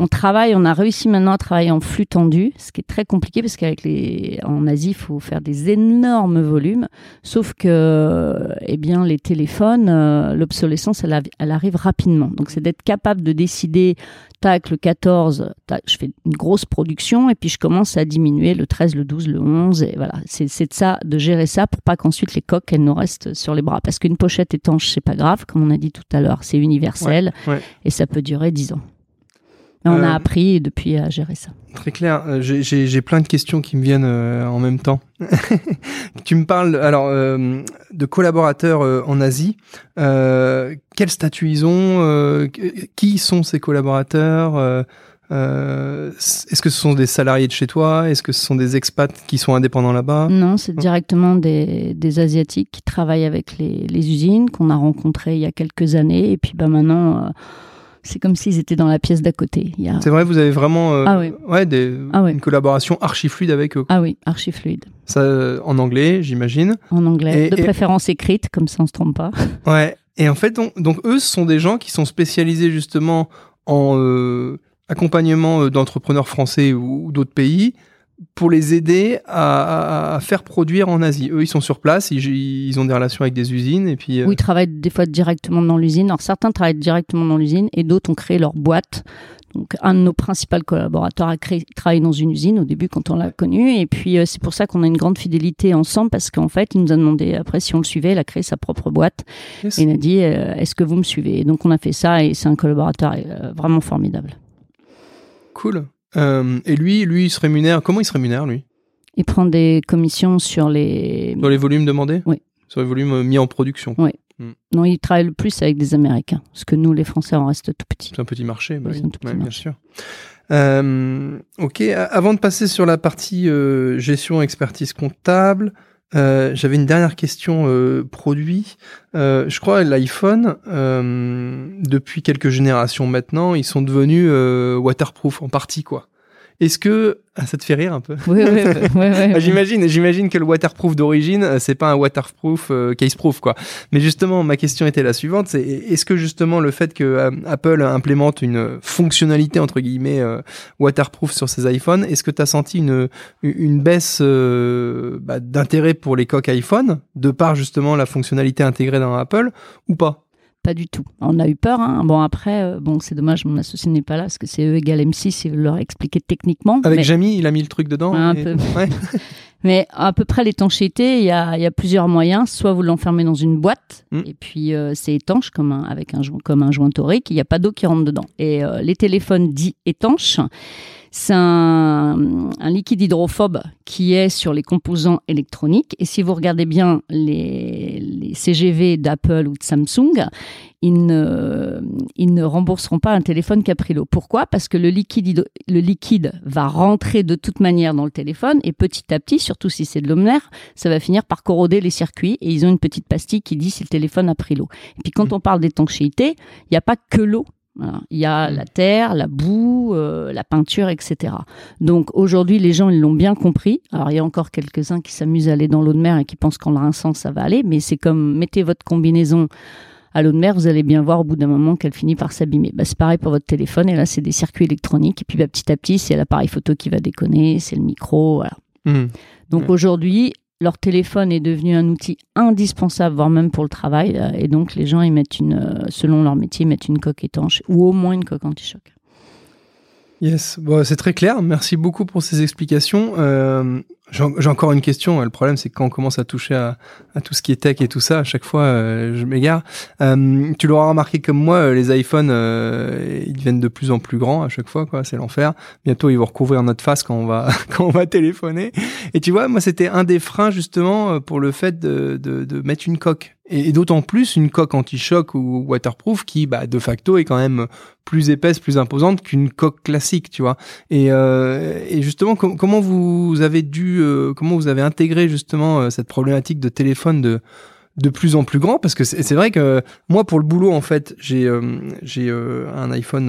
On travaille, on a réussi maintenant à travailler en flux tendu, ce qui est très compliqué parce qu'avec les, en Asie, il faut faire des énormes volumes. Sauf que, eh bien, les téléphones, euh, l'obsolescence, elle, arrive rapidement. Donc, c'est d'être capable de décider, tac, le 14, tac, je fais une grosse production et puis je commence à diminuer le 13, le 12, le 11. Et voilà, c'est de ça, de gérer ça pour pas qu'ensuite les coques, elles nous restent sur les bras. Parce qu'une pochette étanche, c'est pas grave, comme on a dit tout à l'heure, c'est universel ouais. et ça peut durer 10 ans. Mais on Euh, a appris depuis à gérer ça. Très clair. Euh, j'ai- plein de questions qui me viennent euh, en même temps. tu me parles alors euh, de collaborateurs euh, en Asie. Euh, quel statut ils ont euh, Qui sont ces collaborateurs Euh, euh, Est-ce que ce sont des salariés de chez toi? Est-ce que ce sont des expats qui sont indépendants là-bas? Non, c'est directement des, des Asiatiques qui travaillent avec les, les usines qu'on a rencontrés il y a quelques années. Et puis bah, maintenant, euh, c'est comme s'ils étaient dans la pièce d'à côté. A... C'est vrai, vous avez vraiment euh, Ah ouais, des, Ah une collaboration archi fluide avec eux. Ah oui, archi fluide. Ça, euh, en anglais, j'imagine. En anglais. Et- de et- préférence écrite, comme ça on se trompe pas. Ouais. Et en fait, donc, donc eux, ce sont des gens qui sont spécialisés justement en euh, accompagnement d'entrepreneurs français ou, ou d'autres pays pour les aider à, à- à faire produire en Asie. Eux, ils sont sur place, ils, ils ont des relations avec des usines et puis. euh, Où ils travaillent des fois directement dans l'usine. Alors certains travaillent directement dans l'usine et d'autres ont créé leur boîte. Donc un de nos principaux collaborateurs a créé, travaillé dans une usine au début quand on l'a connu. Et puis euh, c'est pour ça qu'on a une grande fidélité ensemble parce qu'en fait il nous a demandé après si on le suivait. Il a créé sa propre boîte yes. et il a dit euh, est-ce que vous me suivez? Et donc on a fait ça et c'est un collaborateur vraiment formidable. Cool. Euh, et lui, lui, il se rémunère. Comment il se rémunère, lui? Il prend des commissions sur les... Sur les volumes demandés? Oui. Sur les volumes euh, mis en production. Non, il travaille le plus avec des Américains. Parce que nous, les Français, on reste tout petits. C'est un petit marché, bah Oui, oui. c'est un tout petit Ouais, bien sûr. Euh, ok, avant de passer sur la partie euh, gestion expertise comptable, euh, j'avais une dernière question euh, produit. Euh, je crois l'iPhone, depuis quelques générations maintenant, ils sont devenus waterproof en partie quoi. Est-ce que ah, ça te fait rire un peu? Oui, oui, oui. ah, J'imagine, j'imagine que le waterproof d'origine, euh, c'est pas un waterproof euh, caseproof quoi. Mais justement, ma question était la suivante c'est est-ce que justement le fait que euh, Apple implémente une fonctionnalité entre guillemets euh, waterproof sur ses iPhones, est-ce que tu as senti une une baisse bah, d'intérêt pour les coques iPhone de par justement la fonctionnalité intégrée dans Apple ou pas? Pas du tout. On a eu peur. Hein. Bon, après, euh, bon, c'est dommage, mon associé n'est pas là parce que c'est E égale M6 et leur expliquer techniquement. Avec mais, Jamie, il a mis le truc dedans. Un et- peu. Ouais. mais à peu près l'étanchéité, il y a, il y a plusieurs moyens. Soit vous l'enfermez dans une boîte Mm. et puis euh, c'est étanche comme un, avec un, joint- comme un joint torique. Il n'y a pas d'eau qui rentre dedans. Et euh, les téléphones dits étanches, c'est un, un liquide hydrophobe qui est sur les composants électroniques. Et si vous regardez bien les, les CGV d'Apple ou de Samsung, ils ne, ils ne rembourseront pas un téléphone qui a pris l'eau. Pourquoi? Parce que le liquide, le liquide va rentrer de toute manière dans le téléphone et petit à petit, surtout si c'est de mer, ça va finir par corroder les circuits et ils ont une petite pastille qui dit si le téléphone a pris l'eau. Et puis quand on parle d'étanchéité, il n'y a pas que l'eau. Voilà. Il y a la terre, la boue, euh, la peinture, etc. Donc aujourd'hui, les gens, ils l'ont bien compris. Alors il y a encore quelques-uns qui s'amusent à aller dans l'eau de mer et qui pensent qu'en le rinçant, ça va aller. Mais c'est comme mettez votre combinaison à l'eau de mer, vous allez bien voir au bout d'un moment qu'elle finit par s'abîmer. Bah, c'est pareil pour votre téléphone. Et là, c'est des circuits électroniques. Et puis bah, petit à petit, c'est l'appareil photo qui va déconner, c'est le micro. Voilà. Mhm. Donc Ouais. aujourd'hui, leur téléphone est devenu un outil indispensable, voire même pour le travail. euh, Et donc les gens, ils mettent une, euh, selon leur métier, ils mettent une coque étanche ou au moins une coque anti-choc. Yes, bon, c'est très clair. Merci beaucoup pour ces explications. Euh, J'ai encore une question. Le problème, c'est que quand on commence à toucher à, tout ce qui est tech et tout ça, à chaque fois, euh, je m'égare. Euh, tu l'auras remarqué comme moi, euh, les iPhones, ils deviennent de plus en plus grands à chaque fois. C'est l'enfer. Bientôt, ils vont recouvrir notre face quand on va quand on va téléphoner. Et tu vois, moi, c'était un des freins justement pour le fait de, de mettre une coque. Et, d'autant plus une coque anti-choc ou waterproof qui, bah, de facto, est quand même plus épaisse, plus imposante qu'une coque classique, tu vois. Et, euh, et justement, com- comment vous avez dû, euh, comment vous avez intégré justement euh, cette problématique de téléphone de de plus en plus grand? Parce que c'est vrai que moi pour le boulot en fait j'ai euh, j'ai euh, un iPhone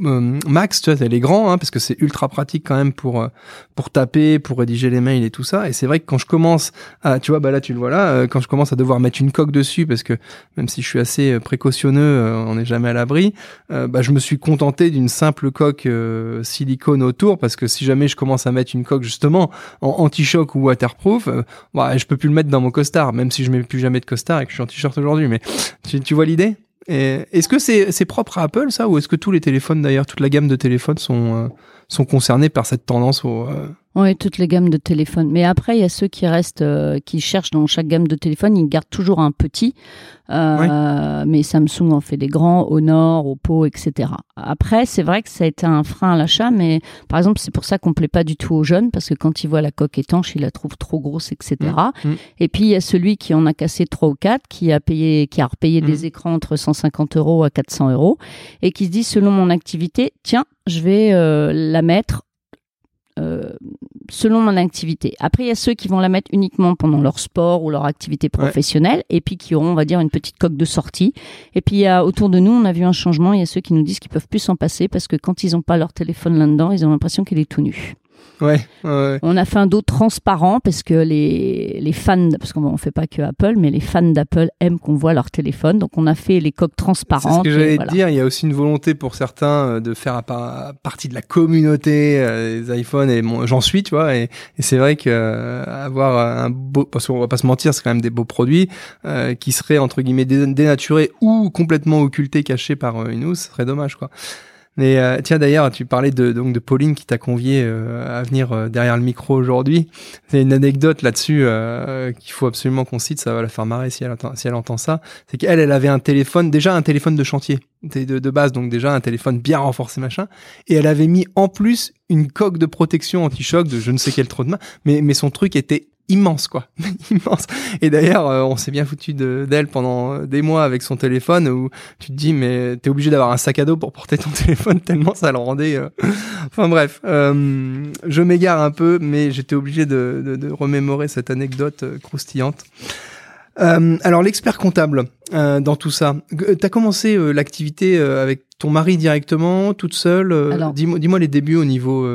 Max tu vois elle est grand hein, parce que c'est ultra pratique quand même pour euh, pour taper pour rédiger les mails et tout ça et c'est vrai que quand je commence à tu vois bah là tu le vois là euh, quand je commence à devoir mettre une coque dessus parce que même si je suis assez euh, précautionneux euh, on n'est jamais à l'abri euh, bah, je me suis contenté d'une simple coque euh, silicone autour parce que si jamais je commence à mettre une coque justement en anti-choc ou waterproof, euh, bah, je peux plus le mettre dans mon costard, même si je mets plus jamais de costard et que je suis en t-shirt aujourd'hui. Mais tu, tu vois l'idée? Est-ce que c'est propre à Apple ça? Ou est-ce que tous les téléphones d'ailleurs, toute la gamme de téléphones sont euh, sont concernés par cette tendance au, euh, Oui, toutes les gammes de téléphone. Mais après, il y a ceux qui restent, euh, qui cherchent dans chaque gamme de téléphone, ils gardent toujours un petit. Euh, Mais Samsung en fait des grands, Honor, Oppo, etc. Après, c'est vrai que ça a été un frein à l'achat, mais par exemple, c'est pour ça qu'on plaît pas du tout aux jeunes, parce que quand ils voient la coque étanche, ils la trouvent trop grosse, etc. Mmh, mmh. Et puis, il y a celui qui en a cassé trois ou quatre, qui a payé, qui a repayé Mmh. des écrans entre 150 euros à 400 euros, et qui se dit, selon mon activité, tiens, je vais euh, la mettre selon mon activité. Après, il y a ceux qui vont la mettre uniquement pendant leur sport ou leur activité professionnelle, et puis qui auront, on va dire, une petite coque de sortie. Et puis, il y a, autour de nous, on a vu un changement. Il y a ceux qui nous disent qu'ils peuvent plus s'en passer parce que quand ils n'ont pas leur téléphone là-dedans, ils ont l'impression qu'il est tout nu. Ouais, ouais. On a fait un dos transparent parce que les, les fans, parce qu'on ne fait pas que Apple, mais les fans d'Apple aiment qu'on voit leur téléphone. Donc, on a fait les coques C'est ce transparentes. que j'allais voilà. dire. Il y a aussi une volonté pour certains euh, de faire partie de la communauté euh, des iPhones et j'en suis, tu vois. Et, et c'est vrai que euh, avoir un beau, parce qu'on va pas se mentir, c'est quand même des beaux produits euh, qui seraient entre guillemets dé- dénaturés ou complètement occultés, cachés par une housse, ce serait dommage, quoi. Mais euh, tiens d'ailleurs, tu parlais de donc de Pauline qui t'a convié euh, à venir euh, derrière le micro aujourd'hui. C'est une anecdote là-dessus euh, qu'il faut absolument qu'on cite. Ça va la faire marrer si elle entend, si elle entend ça. C'est qu'elle, elle avait un téléphone, déjà un téléphone de chantier de, de, base, donc déjà un téléphone bien renforcé machin. Et elle avait mis en plus une coque de protection anti-choc de je ne sais quel trop de main. Mais mais son truc était immense quoi. Immense. Et d'ailleurs euh, on s'est bien foutu de- d'elle pendant euh, des mois avec son téléphone où tu te dis mais t'es obligé d'avoir un sac à dos pour porter ton téléphone tellement ça le rendait euh, enfin bref. Euh, je m'égare un peu mais j'étais obligé de, de, de remémorer cette anecdote croustillante. Alors l'expert comptable dans tout ça t'as commencé l'activité avec ton mari directement toute seule dis-moi les débuts au niveau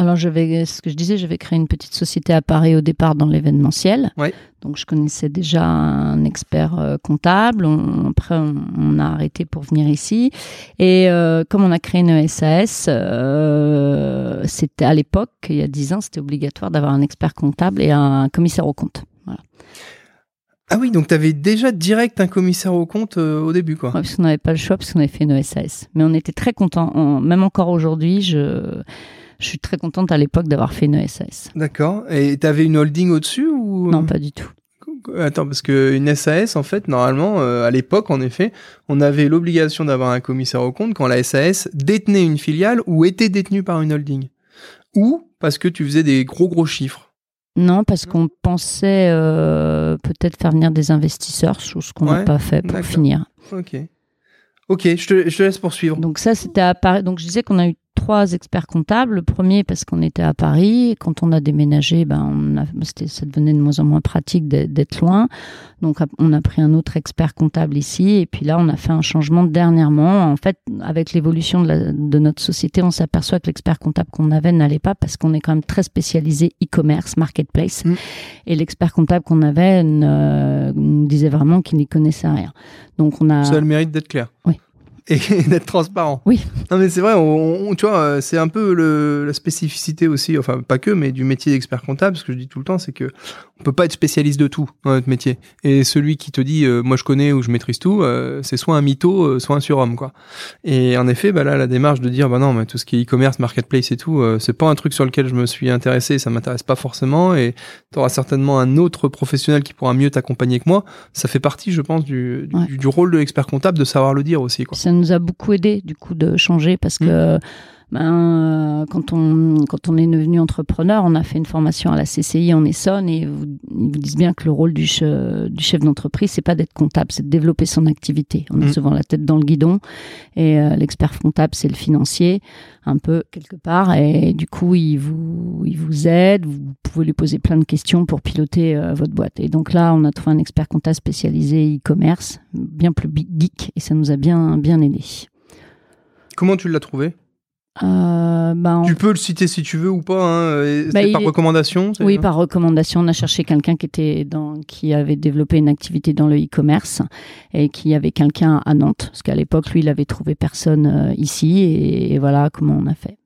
Alors, je vais, ce que je disais, j'avais créé une petite société à Paris au départ dans l'événementiel. Ouais. Donc, je connaissais déjà un expert euh, comptable. On- après, on, on a arrêté pour venir ici. Et euh, comme on a créé une SAS, euh, c'était à l'époque, il y a 10 ans, c'était obligatoire d'avoir un expert comptable et un commissaire au compte. Voilà. Ah oui, donc tu avais déjà direct un commissaire au compte euh, au début, quoi. Ouais, parce qu'on n'avait pas le choix, parce qu'on avait fait une SAS. Mais on était très contents. Même encore aujourd'hui, je, je suis très contente à l'époque d'avoir fait une SAS. D'accord. Et tu avais une holding au-dessus ou? Non, pas du tout. Attends, parce que une SAS, en fait, normalement, euh, à l'époque, en effet, on avait l'obligation d'avoir un commissaire au compte quand la SAS détenait une filiale ou était détenue par une holding. Ou parce que tu faisais des gros gros chiffres. Non, parce qu'on pensait euh, peut-être faire venir des investisseurs, chose qu'on n'a Ouais, pas fait pour finir. Ok. Ok, je te, je te laisse poursuivre. Donc ça, c'était à Paris. Donc je disais qu'on a eu trois experts comptables. Le premier parce qu'on était à Paris. Et quand on a déménagé, ben on a, ça devenait de moins en moins pratique d'être loin. Donc on a pris un autre expert comptable ici. Et puis là, on a fait un changement dernièrement. En fait, avec l'évolution de, notre société, on s'aperçoit que l'expert comptable qu'on avait n'allait pas parce qu'on est quand même très spécialisé e-commerce, marketplace. Mm. Et l'expert comptable qu'on avait nous disait vraiment qu'il n'y connaissait rien. Donc on a. Ça a le mérite d'être clair. Oui. Et d'être transparent. Oui. Non mais c'est vrai, on, on- tu vois, euh, c'est un peu le, la spécificité aussi, enfin pas que, mais du métier d'expert comptable. Ce que je dis tout le temps, c'est que on peut pas être spécialiste de tout dans notre métier. Et celui qui te dit, euh, moi je connais ou je maîtrise tout, euh, c'est soit un mytho, euh, soit un surhomme, quoi. Et en effet, bah là, la démarche de dire, bah non, mais tout ce qui est e-commerce, marketplace et tout, euh, c'est pas un truc sur lequel je me suis intéressé, ça m'intéresse pas forcément. Et tu auras certainement un autre professionnel qui pourra mieux t'accompagner que moi. Ça fait partie, je pense, du, du, Ouais. du rôle de l'expert comptable de savoir le dire aussi, quoi. Nous a beaucoup aidé du coup de changer parce que ben, euh, quand, on, quand on est devenu entrepreneur, on a fait une formation à la CCI en Essonne et vous, ils vous disent bien que le rôle du, che- du chef d'entreprise, c'est pas d'être comptable, c'est de développer son activité. On a Mm. souvent la tête dans le guidon et euh, l'expert comptable, c'est le financier, un peu quelque part. Et du coup, il vous, il vous aide, vous pouvez lui poser plein de questions pour piloter euh, votre boîte. Et donc là, on a trouvé un expert comptable spécialisé e-commerce, bien plus geek, et ça nous a bien, bien aidé. Comment tu l'as trouvé? Euh, ben, on- Tu peux le citer si tu veux ou pas. Hein. Bah, par est- recommandation Oui, par recommandation, on a cherché quelqu'un qui était dans, qui avait développé une activité dans le e-commerce et qui avait quelqu'un à Nantes, parce qu'à l'époque, lui, il avait trouvé personne euh, ici et, et voilà comment on a fait.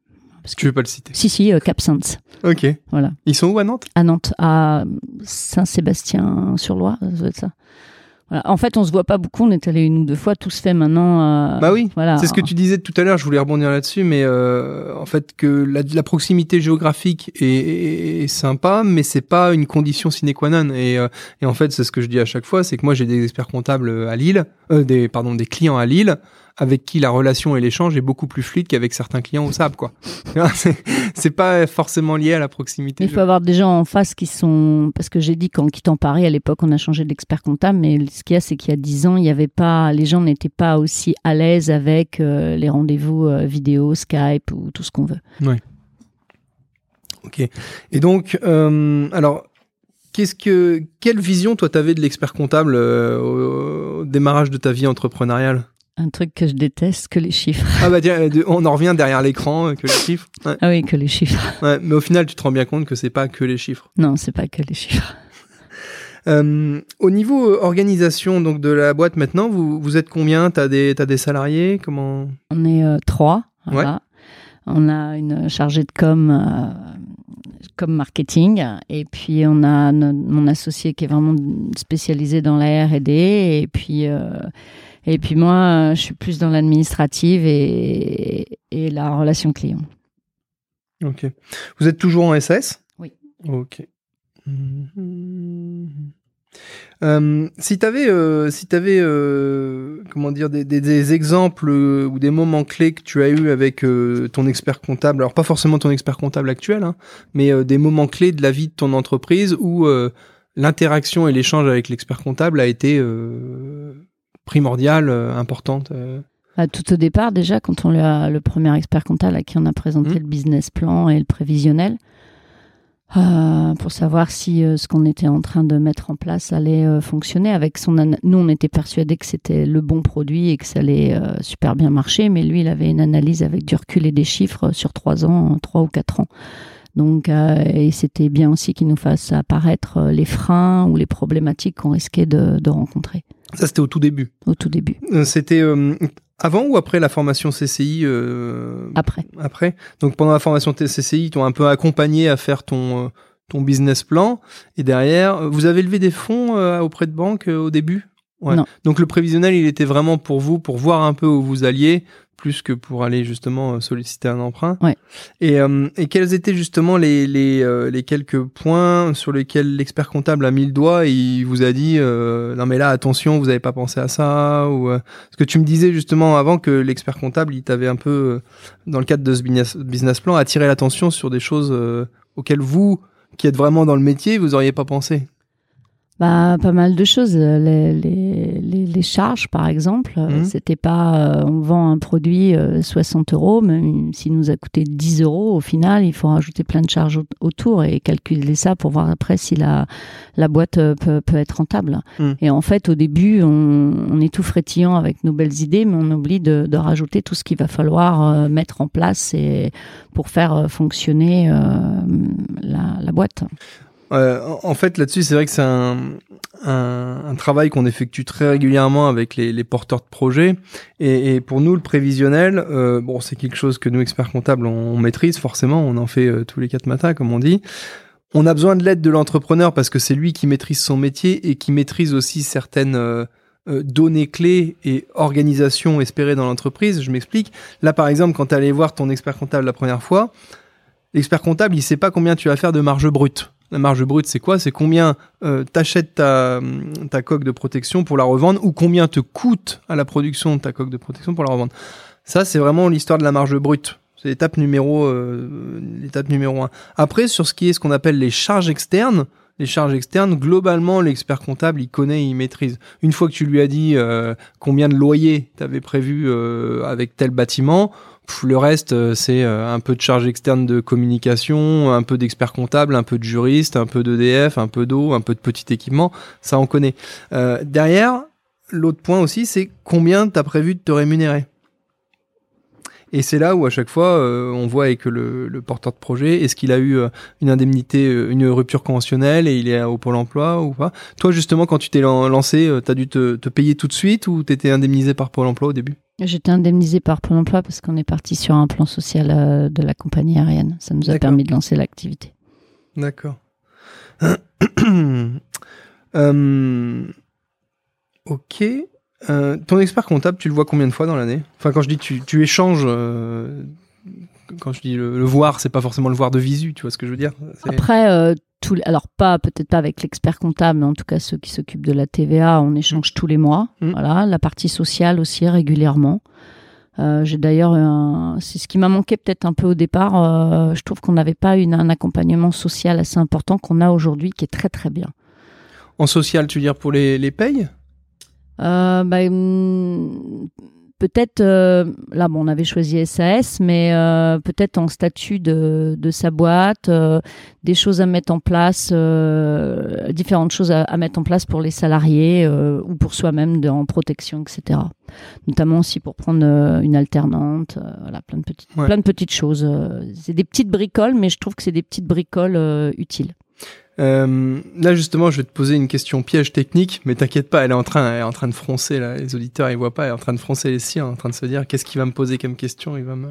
Parce Tu veux pas le citer. Si, si, euh, Cap Saints, Ok. voilà, Ils sont où à Nantes? À Nantes, à Saint-Sébastien-sur-Loire, ça doit être ça. Voilà. En fait, on se voit pas beaucoup. On est allé une ou deux fois. Tout se fait maintenant. euh, Bah oui, Voilà. c'est ce que tu disais tout à l'heure, je voulais rebondir là-dessus, mais euh, en fait que la, la proximité géographique est, est- est sympa, mais c'est pas une condition sine qua non. Et, euh, et en fait, c'est ce que je dis à chaque fois, c'est que moi j'ai des experts comptables à Lille, euh, des pardon, des clients à Lille, avec qui la relation et l'échange est beaucoup plus fluide qu'avec certains clients au SAP, quoi. c'est pas forcément lié à la proximité. Il faut avoir des gens en face qui sont. Parce que j'ai dit qu'en quittant Paris, à l'époque, on a changé d'expert comptable, mais ce qu'il y a, c'est qu'il y a dix ans, il y avait pas. Les gens n'étaient pas aussi à l'aise avec euh, les rendez-vous euh, vidéo, Skype ou tout ce qu'on veut. Ok. Et donc, euh, alors, qu'est-ce que, quelle vision toi t'avais de l'expert comptable au, au démarrage de ta vie entrepreneuriale? Un truc que je déteste, que les chiffres. Ah bah tiens, on en revient derrière l'écran, euh, que les chiffres. Ouais. Ah oui, que les chiffres. Ouais, mais au final, tu te rends bien compte que c'est pas que les chiffres. Non, c'est pas que les chiffres. Euh, au niveau euh, organisation donc de la boîte maintenant, vous, vous êtes combien? T'as des t'as des salariés? Comment? On est euh, trois. Voilà. On a une chargée de com, euh, com marketing, et puis on a mon associé qui est vraiment spécialisé dans la R&D, et puis euh, et puis moi, euh, je suis plus dans l'administrative et, et la relation client. Ok. Vous êtes toujours en SS Oui. Ok. Mhm. Euh, si tu avais, si t'avais, euh, comment dire, des, des- des exemples ou des moments clés que tu as eu avec ton expert comptable, alors pas forcément ton expert comptable actuel, hein, mais des moments clés de la vie de ton entreprise où l'interaction et l'échange avec l'expert comptable a été primordiale, euh, importante. euh. À tout au départ, déjà, quand on a le premier expert comptable à qui on a présenté Mhm. le business plan et le prévisionnel, euh, pour savoir si euh, ce qu'on était en train de mettre en place allait euh, fonctionner. Avec son Nous, on était persuadés que c'était le bon produit et que ça allait super bien marcher, mais lui, il avait une analyse avec du recul et des chiffres sur trois ans, trois ou quatre ans. Donc, et c'était bien aussi qu'il nous fasse apparaître les freins ou les problématiques qu'on risquait de, de rencontrer Ça, c'était au tout début. au tout début. Euh, C'était euh, avant ou après la formation CCI euh, Après. après? Donc pendant la formation TCCI, ils t'ont un peu accompagné à faire ton euh, ton business plan et derrière, vous avez levé des fonds auprès de banques au début? Ouais. Non. Donc le prévisionnel, il était vraiment pour vous pour voir un peu où vous alliez plus que pour aller justement euh, solliciter un emprunt. Ouais. Et euh, et quels étaient justement les les euh, les quelques points sur lesquels l'expert comptable a mis le doigt et il vous a dit euh, non mais là attention, vous avez pas pensé à ça ou parce que tu me disais justement avant que l'expert comptable, il t'avait un peu, dans le cadre de ce business, business plan, attiré l'attention sur des choses auxquelles vous, qui êtes vraiment dans le métier, vous auriez pas pensé. Bah, pas mal de choses. Les, les, les, les charges, par exemple, euh, Mhm. c'était pas euh, on vend un produit euh, 60 euros, même s'il nous a coûté 10 euros, au final, il faut rajouter plein de charges au- autour et calculer ça pour voir après si la, la boîte euh, peut, peut être rentable. Mhm. Et en fait, au début, on, on est tout frétillant avec nos belles idées, mais on oublie de, de rajouter tout ce qu'il va falloir euh, mettre en place et, pour faire euh, fonctionner euh, la, la boîte. Euh, en- fait, là-dessus, c'est vrai que c'est un, travail qu'on effectue très régulièrement avec les, porteurs de projets. Et, pour nous, le prévisionnel, euh, bon, c'est quelque chose que nous, experts comptables, on, maîtrise forcément. On en fait euh, tous les quatre matins, comme on dit. On a besoin de l'aide de l'entrepreneur parce que c'est lui qui maîtrise son métier et qui maîtrise aussi certaines données clés et organisations espérées dans l'entreprise. Je m'explique. Là, par exemple, quand tu allais voir ton expert comptable la première fois, l'expert comptable, il sait pas combien tu vas faire de marge brute. La marge brute, c'est quoi? C'est combien euh, t'achètes ta, coque de protection pour la revendre ou combien te coûte à la production ta coque de protection pour la revendre? Ça, c'est vraiment l'histoire de la marge brute. C'est l'étape numéro, euh, un. Après, sur ce qui est ce qu'on appelle les charges externes, les charges externes, globalement, l'expert comptable, il connaît, il maîtrise. Une fois que tu lui as dit euh, combien de loyers tu avais prévu euh, avec tel bâtiment, le reste, euh, c'est euh, un peu de charges externes de communication, un peu d'expert comptable, un peu de juriste, un peu d'EDF, un peu d'eau, un peu de petit équipement. Ça, on connaît. Euh, derrière, l'autre point aussi, c'est combien tu as prévu de te rémunérer. Et c'est là où à chaque fois on voit avec le, porteur de projet, est-ce qu'il a eu une indemnité, une rupture conventionnelle et il est au pôle emploi ou pas Toi justement quand tu t'es lan- lancé, euh, t'as dû te, te payer tout de suite ou t'étais indemnisé par pôle emploi au début? J'étais indemnisée par Pôle emploi parce qu'on est parti sur un plan social euh, de la compagnie aérienne. Ça nous a permis de lancer l'activité. D'accord. Euh, Ok. Euh, ton expert comptable, tu le vois combien de fois dans l'année? Enfin, quand je dis tu, tu échanges, quand je dis le, le voir, c'est pas forcément le voir de visu, tu vois ce que je veux dire? Après, tous les- alors pas peut-être pas avec l'expert comptable, mais en tout cas ceux qui s'occupent de la TVA, on échange tous les mois. Mm. Voilà, la partie sociale aussi régulièrement. Euh, J'ai d'ailleurs, c'est ce qui m'a manqué peut-être un peu au départ. euh, je trouve qu'on n'avait pas une, un accompagnement social assez important qu'on a aujourd'hui, qui est très très bien. En social, tu veux dire pour les, les payes? Euh, bah, hum, peut-être, euh, là, bon, on avait choisi SAS, mais euh, peut-être en statut de, de sa boîte, euh, des choses à mettre en place, différentes choses à, à mettre en place pour les salariés ou pour soi-même en protection, etc. Notamment aussi pour prendre une alternante, voilà, plein de petites, Ouais. plein de petites choses. c'est des petites bricoles, mais je trouve que c'est des petites bricoles utiles. Euh, là justement, je vais te poser une question piège technique, mais t'inquiète pas, elle est en train, elle est en train de froncer là. Les auditeurs, ils voient pas, elle est en train de froncer les siens, en train de se dire qu'est-ce qu'il va me poser comme question? Il va me.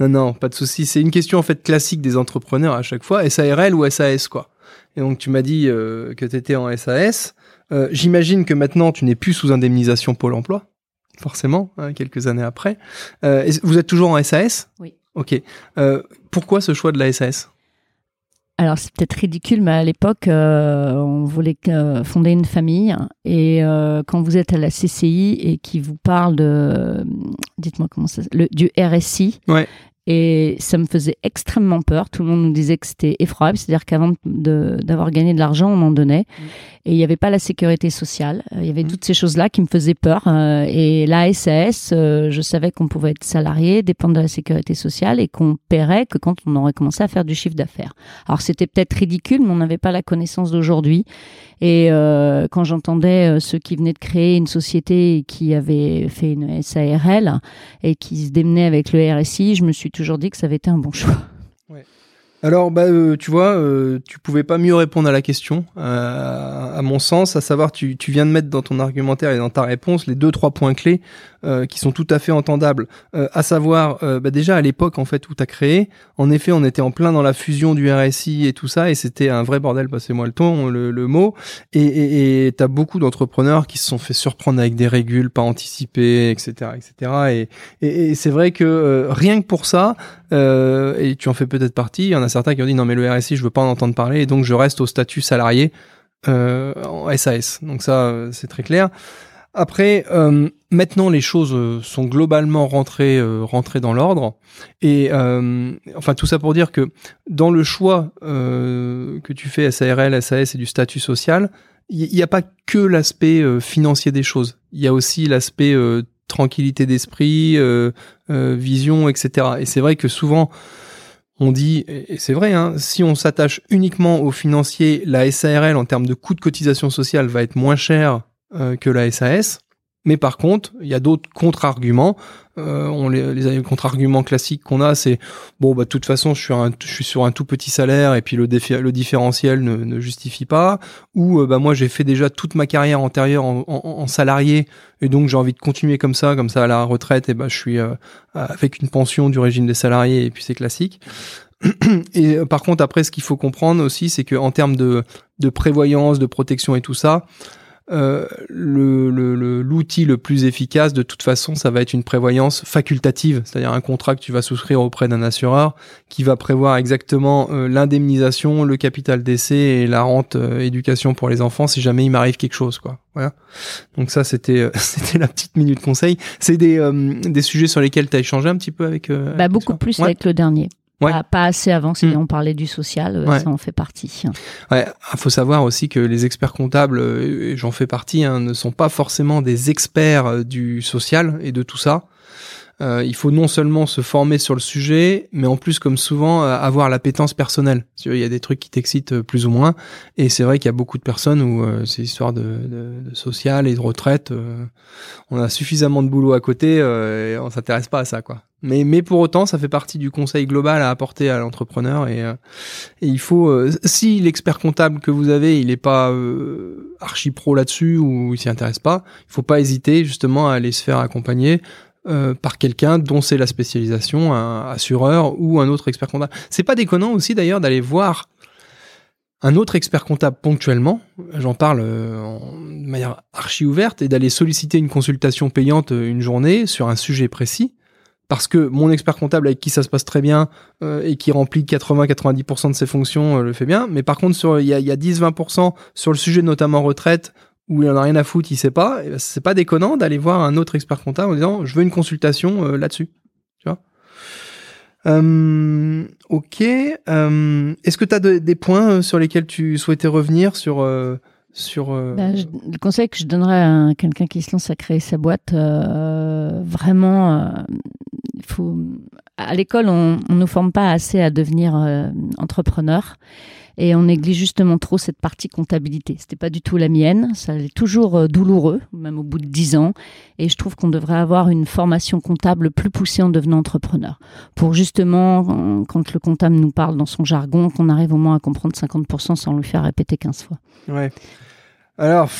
Non, non, pas de souci. C'est une question en fait classique des entrepreneurs à chaque fois. SARL ou SAS quoi. Et donc tu m'as dit euh, que tu étais en SAS. Euh, J'imagine que maintenant tu n'es plus sous indemnisation Pôle Emploi, forcément, hein, quelques années après. Euh, vous êtes toujours en SAS Oui. Ok. Euh, pourquoi ce choix de la SAS Alors c'est peut-être ridicule, mais à l'époque, euh, on voulait euh, fonder une famille. Et euh, quand vous êtes à la CCI et qui vous parle de, dites-moi comment ça, du RSI. Et ça me faisait extrêmement peur. Tout le monde nous disait que c'était effroyable, c'est-à-dire qu'avant d'avoir gagné de l'argent, on en donnait. Et il n'y avait pas la sécurité sociale. Euh, Il y avait Mm. toutes ces choses-là qui me faisaient peur. Euh, et la SAS, euh, je savais qu'on pouvait être salarié, dépendre de la sécurité sociale et qu'on paierait que quand on aurait commencé à faire du chiffre d'affaires. Alors c'était peut-être ridicule, mais on n'avait pas la connaissance d'aujourd'hui. Et euh, quand j'entendais ceux qui venaient de créer une société et qui avaient fait une SARL et qui se démenaient avec le RSI, je me suis toujours dit que ça avait été un bon choix. Alors, bah, euh, tu vois, euh, tu pouvais pas mieux répondre à la question, euh, à mon sens, à savoir, tu, tu viens de mettre dans ton argumentaire et dans ta réponse les deux, trois points clés euh, qui sont tout à fait entendables. Euh, à savoir, euh, bah, déjà à l'époque en fait où tu as créé, en effet, on était en plein dans la fusion du RSI et tout ça, et c'était un vrai bordel, passez-moi le ton, le, le mot. Et tu as beaucoup d'entrepreneurs qui se sont fait surprendre avec des régules pas anticipées, etc. etc. Et, et, et c'est vrai que euh, rien que pour ça, euh, et tu en fais peut-être partie, il y en a certains qui ont dit non mais le RSI je veux pas en entendre parler et donc je reste au statut salarié euh, en SAS. Donc ça euh, c'est très clair. Après, euh, maintenant les choses euh, sont globalement rentrées, euh, rentrées dans l'ordre. Et enfin tout ça pour dire que dans le choix que tu fais SARL, SAS et du statut social, il n'y a pas que l'aspect financier des choses. Il y a aussi l'aspect tranquillité d'esprit, vision, etc. Et c'est vrai que souvent, on dit, et c'est vrai, hein, si on s'attache uniquement au financier, la SARL en termes de coût de cotisation sociale va être moins cher euh, que la SAS. Mais par contre, il y a d'autres contre-arguments. Euh, on les, les contre-arguments classiques qu'on a, c'est bon, bah de toute façon, je suis, un, je suis sur un tout petit salaire et puis le, défi, le différentiel ne, ne justifie pas. Ou euh, bah moi, j'ai fait déjà toute ma carrière antérieure en, en, en salarié et donc j'ai envie de continuer comme ça, comme ça à la retraite, et bah je suis euh, avec une pension du régime des salariés et puis c'est classique. Et par contre, après, ce qu'il faut comprendre aussi, c'est que en termes de, de prévoyance, de protection et tout ça, euh, le, le, l'outil le, plus efficace, de toute façon, ça va être une prévoyance facultative, c'est-à-dire un contrat que tu vas souscrire auprès d'un assureur qui va prévoir exactement euh, l'indemnisation, le capital d'essai et la rente euh, éducation pour les enfants si jamais il m'arrive quelque chose, quoi. Voilà. Donc ça, c'était c'était la petite minute conseil. C'est des euh, des sujets sur lesquels tu as échangé un petit peu avec. bah, avec beaucoup plus ouais. avec le dernier. Ouais. Pas, pas, assez avant, si mmh. on parlait du social, ouais. ça en fait partie. Ouais, il faut savoir aussi que les experts comptables, et j'en fais partie, hein, ne sont pas forcément des experts du social et de tout ça. Euh, il faut non seulement se former sur le sujet, mais en plus, comme souvent, avoir l'appétence personnelle. Il y a des trucs qui t'excitent plus ou moins, et c'est vrai qu'il y a beaucoup de personnes où euh, c'est histoire de, de, de, social et de retraite. Euh, on a suffisamment de boulot à côté euh, et on s'intéresse pas à ça, quoi. Mais, mais pour autant, ça fait partie du conseil global à apporter à l'entrepreneur et, euh, il faut, euh, si l'expert comptable que vous avez, il est pas euh, archi pro là-dessus ou il s'y intéresse pas, il faut pas hésiter justement à aller se faire accompagner euh, par quelqu'un dont c'est la spécialisation, un assureur ou un autre expert comptable. C'est pas déconnant aussi d'ailleurs d'aller voir un autre expert comptable ponctuellement, j'en parle euh, de manière archi ouverte, et d'aller solliciter une consultation payante euh, une journée sur un sujet précis, parce que mon expert comptable avec qui ça se passe très bien et qui remplit 80-90% de ses fonctions le fait bien, mais par contre il y a 10-20% sur le sujet notamment retraite où il en a rien à foutre, il sait pas, ben, c'est pas déconnant d'aller voir un autre expert comptable en disant je veux une consultation là-dessus. Tu vois? Euh, ok. Euh, Est-ce que tu as des points euh, sur lesquels tu souhaitais revenir sur euh, sur ben, le conseil que je donnerais à quelqu'un qui se lance à créer sa boîte, vraiment, il faut à l'école on, on nous forme pas assez à devenir entrepreneur et on néglige justement trop cette partie comptabilité. C'était pas du tout la mienne, ça est toujours euh, douloureux, même au bout de dix ans, et je trouve qu'on devrait avoir une formation comptable plus poussée en devenant entrepreneur, pour justement, quand le comptable nous parle dans son jargon, qu'on arrive au moins à comprendre 50% sans lui faire répéter 15 fois. Ouais. Alors,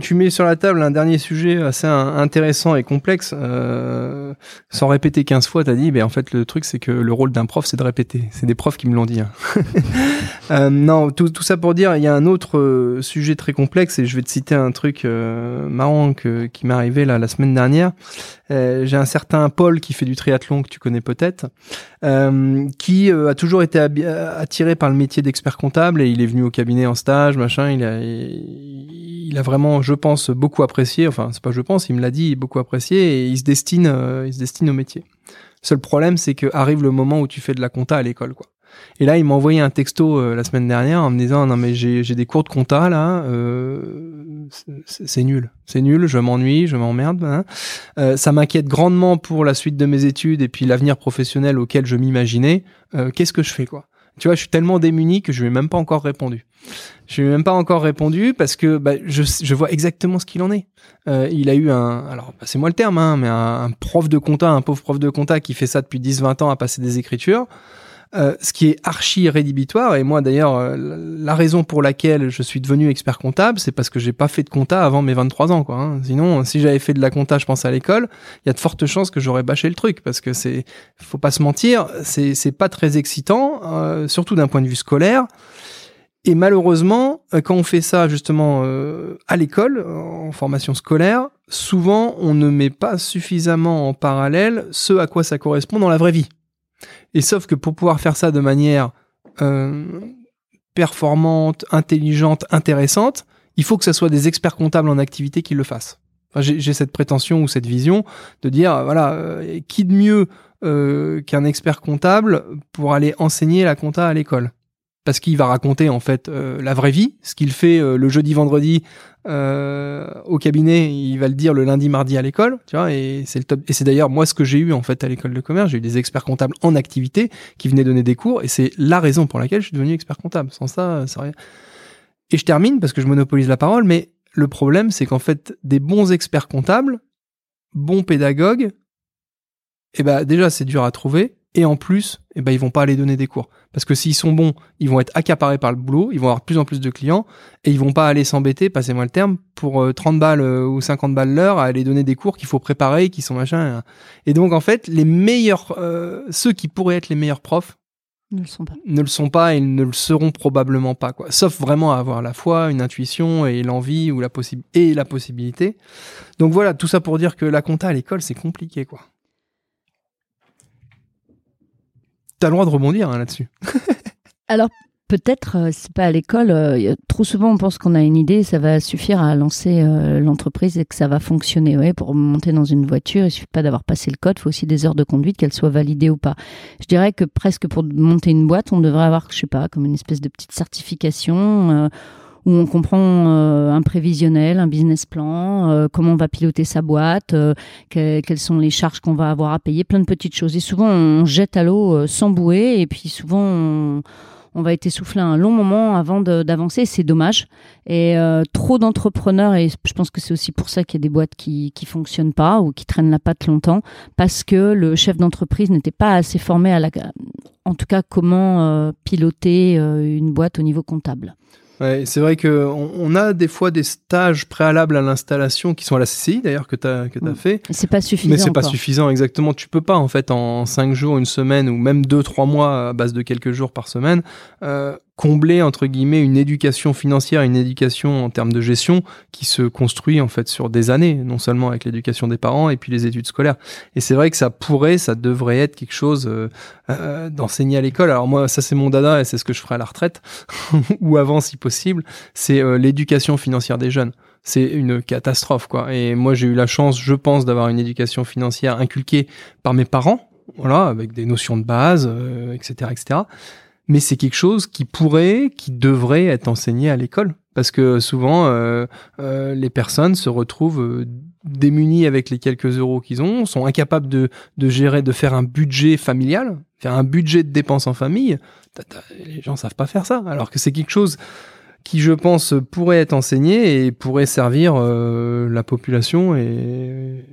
tu mets sur la table un dernier sujet assez intéressant et complexe. Euh, sans répéter 15 fois, tu as dit, ben, en fait, le truc, c'est que le rôle d'un prof, c'est de répéter. C'est des profs qui me l'ont dit. Hein. euh, non, tout, ça pour dire, il y a un autre euh, sujet très complexe, et je vais te citer un truc euh, marrant que, qui m'est arrivé là, la semaine dernière. J'ai un certain Paul qui fait du triathlon, que tu connais peut-être, qui a toujours été attiré par le métier d'expert comptable, et il est venu au cabinet en stage, machin, il a... Il a vraiment, je pense, beaucoup apprécié. Enfin, c'est pas je pense, il me l'a dit, beaucoup apprécié et il se destine, euh, il se destine au métier. Seul problème, c'est que arrive le moment où tu fais de la compta à l'école, quoi. Et là, il m'a envoyé un texto euh, la semaine dernière en me disant non mais j'ai des cours de compta là, euh, c'est nul, c'est nul, je m'ennuie, je m'emmerde. Hein. Euh, ça m'inquiète grandement pour la suite de mes études et puis l'avenir professionnel auquel je m'imaginais. Qu'est-ce que je fais quoi? Tu vois, je suis tellement démuni que je lui ai même pas encore répondu. Je lui ai même pas encore répondu parce que bah, je, vois exactement ce qu'il en est. Il a eu un, alors bah, c'est moi le terme, hein, mais un, prof de compta, un pauvre prof de compta qui fait ça depuis 10-20 ans à passer des écritures. Euh, ce qui est archi rédhibitoire et moi d'ailleurs euh, la raison pour laquelle je suis devenu expert comptable c'est parce que j'ai pas fait de compta avant mes 23 ans quoi hein. sinon si j'avais fait de la compta je pense à l'école il y a de fortes chances que j'aurais bâché le truc parce que c'est faut pas se mentir c'est c'est pas très excitant euh, surtout d'un point de vue scolaire et malheureusement, euh, quand on fait ça justement euh, à l'école, en formation scolaire, souvent on ne met pas suffisamment en parallèle ce à quoi ça correspond dans la vraie vie. Et sauf que pour pouvoir faire ça de manière euh, performante, intelligente, intéressante, il faut que ce soit des experts comptables en activité qui le fassent. J'ai cette prétention ou cette vision de dire, voilà, qui de mieux qu'un expert comptable pour aller enseigner la compta à l'école? Parce qu'il va raconter en fait euh, la vraie vie, ce qu'il fait euh, le jeudi, vendredi euh, au cabinet, il va le dire le lundi, mardi à l'école, et c'est d'ailleurs moi ce que j'ai eu en fait à l'école de commerce, j'ai eu des experts comptables en activité qui venaient donner des cours, et c'est la raison pour laquelle je suis devenu expert comptable. Sans ça, ça rien. Et je termine parce que je monopolise la parole, mais le problème c'est qu'en fait des bons experts comptables, bons pédagogues, eh ben déjà c'est dur à trouver et en plus, eh ben, ils vont pas aller donner des cours. Parce que s'ils sont bons, ils vont être accaparés par le boulot, ils vont avoir de plus en plus de clients, et ils vont pas aller s'embêter, passez-moi le terme, pour 30 euh, balles euh, ou 50 balles l'heure à aller donner des cours qu'il faut préparer, qui sont machin. Et donc, en fait, les meilleurs, euh, ceux qui pourraient être les meilleurs profs, ne le sont pas. Ne le sont pas et ne le seront probablement pas, quoi. Sauf vraiment à avoir la foi, une intuition et l'envie ou la et la possibilité. Donc voilà, tout ça pour dire que la compta à l'école, c'est compliqué, quoi. T'as le droit de rebondir hein, là-dessus. Alors, peut-être, euh, c'est pas à l'école. Euh, trop souvent, on pense qu'on a une idée, ça va suffire à lancer euh, l'entreprise et que ça va fonctionner. Ouais, pour monter dans une voiture, il suffit pas d'avoir passé le code, il faut aussi des heures de conduite, qu'elles soient validées ou pas. Je dirais que presque pour monter une boîte, on devrait avoir, je sais pas, comme une espèce de petite certification où on comprend euh, un prévisionnel, un business plan, euh, comment on va piloter sa boîte, euh, quelles sont les charges qu'on va avoir à payer, plein de petites choses. Et souvent, on jette à l'eau sans bouée, et puis souvent, on, va être essoufflé un long moment avant d'avancer. C'est dommage. Et trop d'entrepreneurs, et je pense que c'est aussi pour ça qu'il y a des boîtes qui qui fonctionnent pas ou qui traînent la patte longtemps, parce que le chef d'entreprise n'était pas assez formé à la, en tout cas, comment piloter une boîte au niveau comptable. Ouais, c'est vrai que on, a des fois des stages préalables à l'installation qui sont à la CCI d'ailleurs que tu as que as mm. fait. C'est pas suffisant. Mais c'est pas suffisant exactement. Tu peux pas en fait en cinq jours, une semaine ou même deux trois mois à base de quelques jours par semaine euh, combler entre guillemets une éducation financière, une éducation en termes de gestion qui se construit en fait sur des années, non seulement avec l'éducation des parents et puis les études scolaires. Et c'est vrai que ça pourrait, ça devrait être quelque chose euh, euh, d'enseigner à l'école. Alors moi, ça c'est mon dada et c'est ce que je ferai à la retraite ou avant si possible. C'est euh, l'éducation financière des jeunes. C'est une catastrophe quoi. Et moi j'ai eu la chance, je pense, d'avoir une éducation financière inculquée par mes parents, voilà, avec des notions de base, etc., etc mais c'est quelque chose qui pourrait, qui devrait être enseigné à l'école. Parce que souvent, euh, euh, les personnes se retrouvent euh, démunies avec les quelques euros qu'ils ont, sont incapables de, de gérer, de faire un budget familial, faire un budget de dépenses en famille. Les gens savent pas faire ça. Alors que c'est quelque chose qui, je pense, pourrait être enseigné et pourrait servir euh, la population et,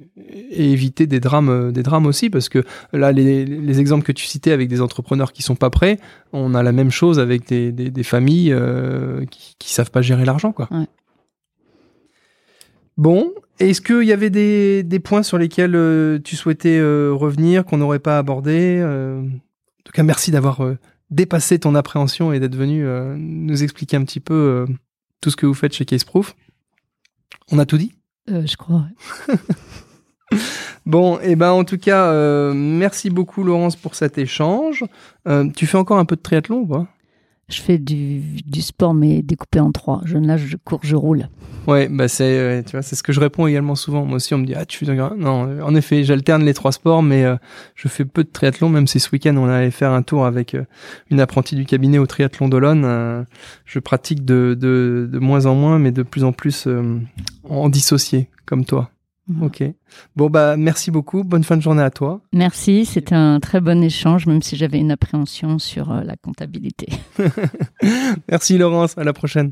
éviter des drames, euh, des drames aussi, parce que là, les, exemples que tu citais avec des entrepreneurs qui sont pas prêts, on a la même chose avec des, des, familles euh, qui, qui savent pas gérer l'argent, quoi. Bon, est-ce qu'il y avait des, des, points sur lesquels tu souhaitais revenir, qu'on n'aurait pas abordé En tout cas, merci d'avoir dépasser ton appréhension et d'être venu euh, nous expliquer un petit peu euh, tout ce que vous faites chez Caseproof. On a tout dit? Euh, Je crois. bon, et eh ben en tout cas, merci beaucoup Laurence pour cet échange. tu fais encore un peu de triathlon ou pas? Je fais du, du, sport, mais découpé en trois. Je nage, je cours, je roule. Ouais, bah c'est, tu vois, c'est ce que je réponds également souvent. Moi aussi, on me dit, ah, tu fais Non, en effet, j'alterne les trois sports, mais euh, je fais peu de triathlon, même si ce week-end, on allait faire un tour avec euh, une apprentie du cabinet au triathlon d'Olonne. Euh, je pratique de, de, de, moins en moins, mais de plus en plus en dissocié, comme toi. Ok. Bon, bah, merci beaucoup. Bonne fin de journée à toi. Merci. C'était un très bon échange, même si j'avais une appréhension sur euh, la comptabilité. merci, Laurence. À la prochaine.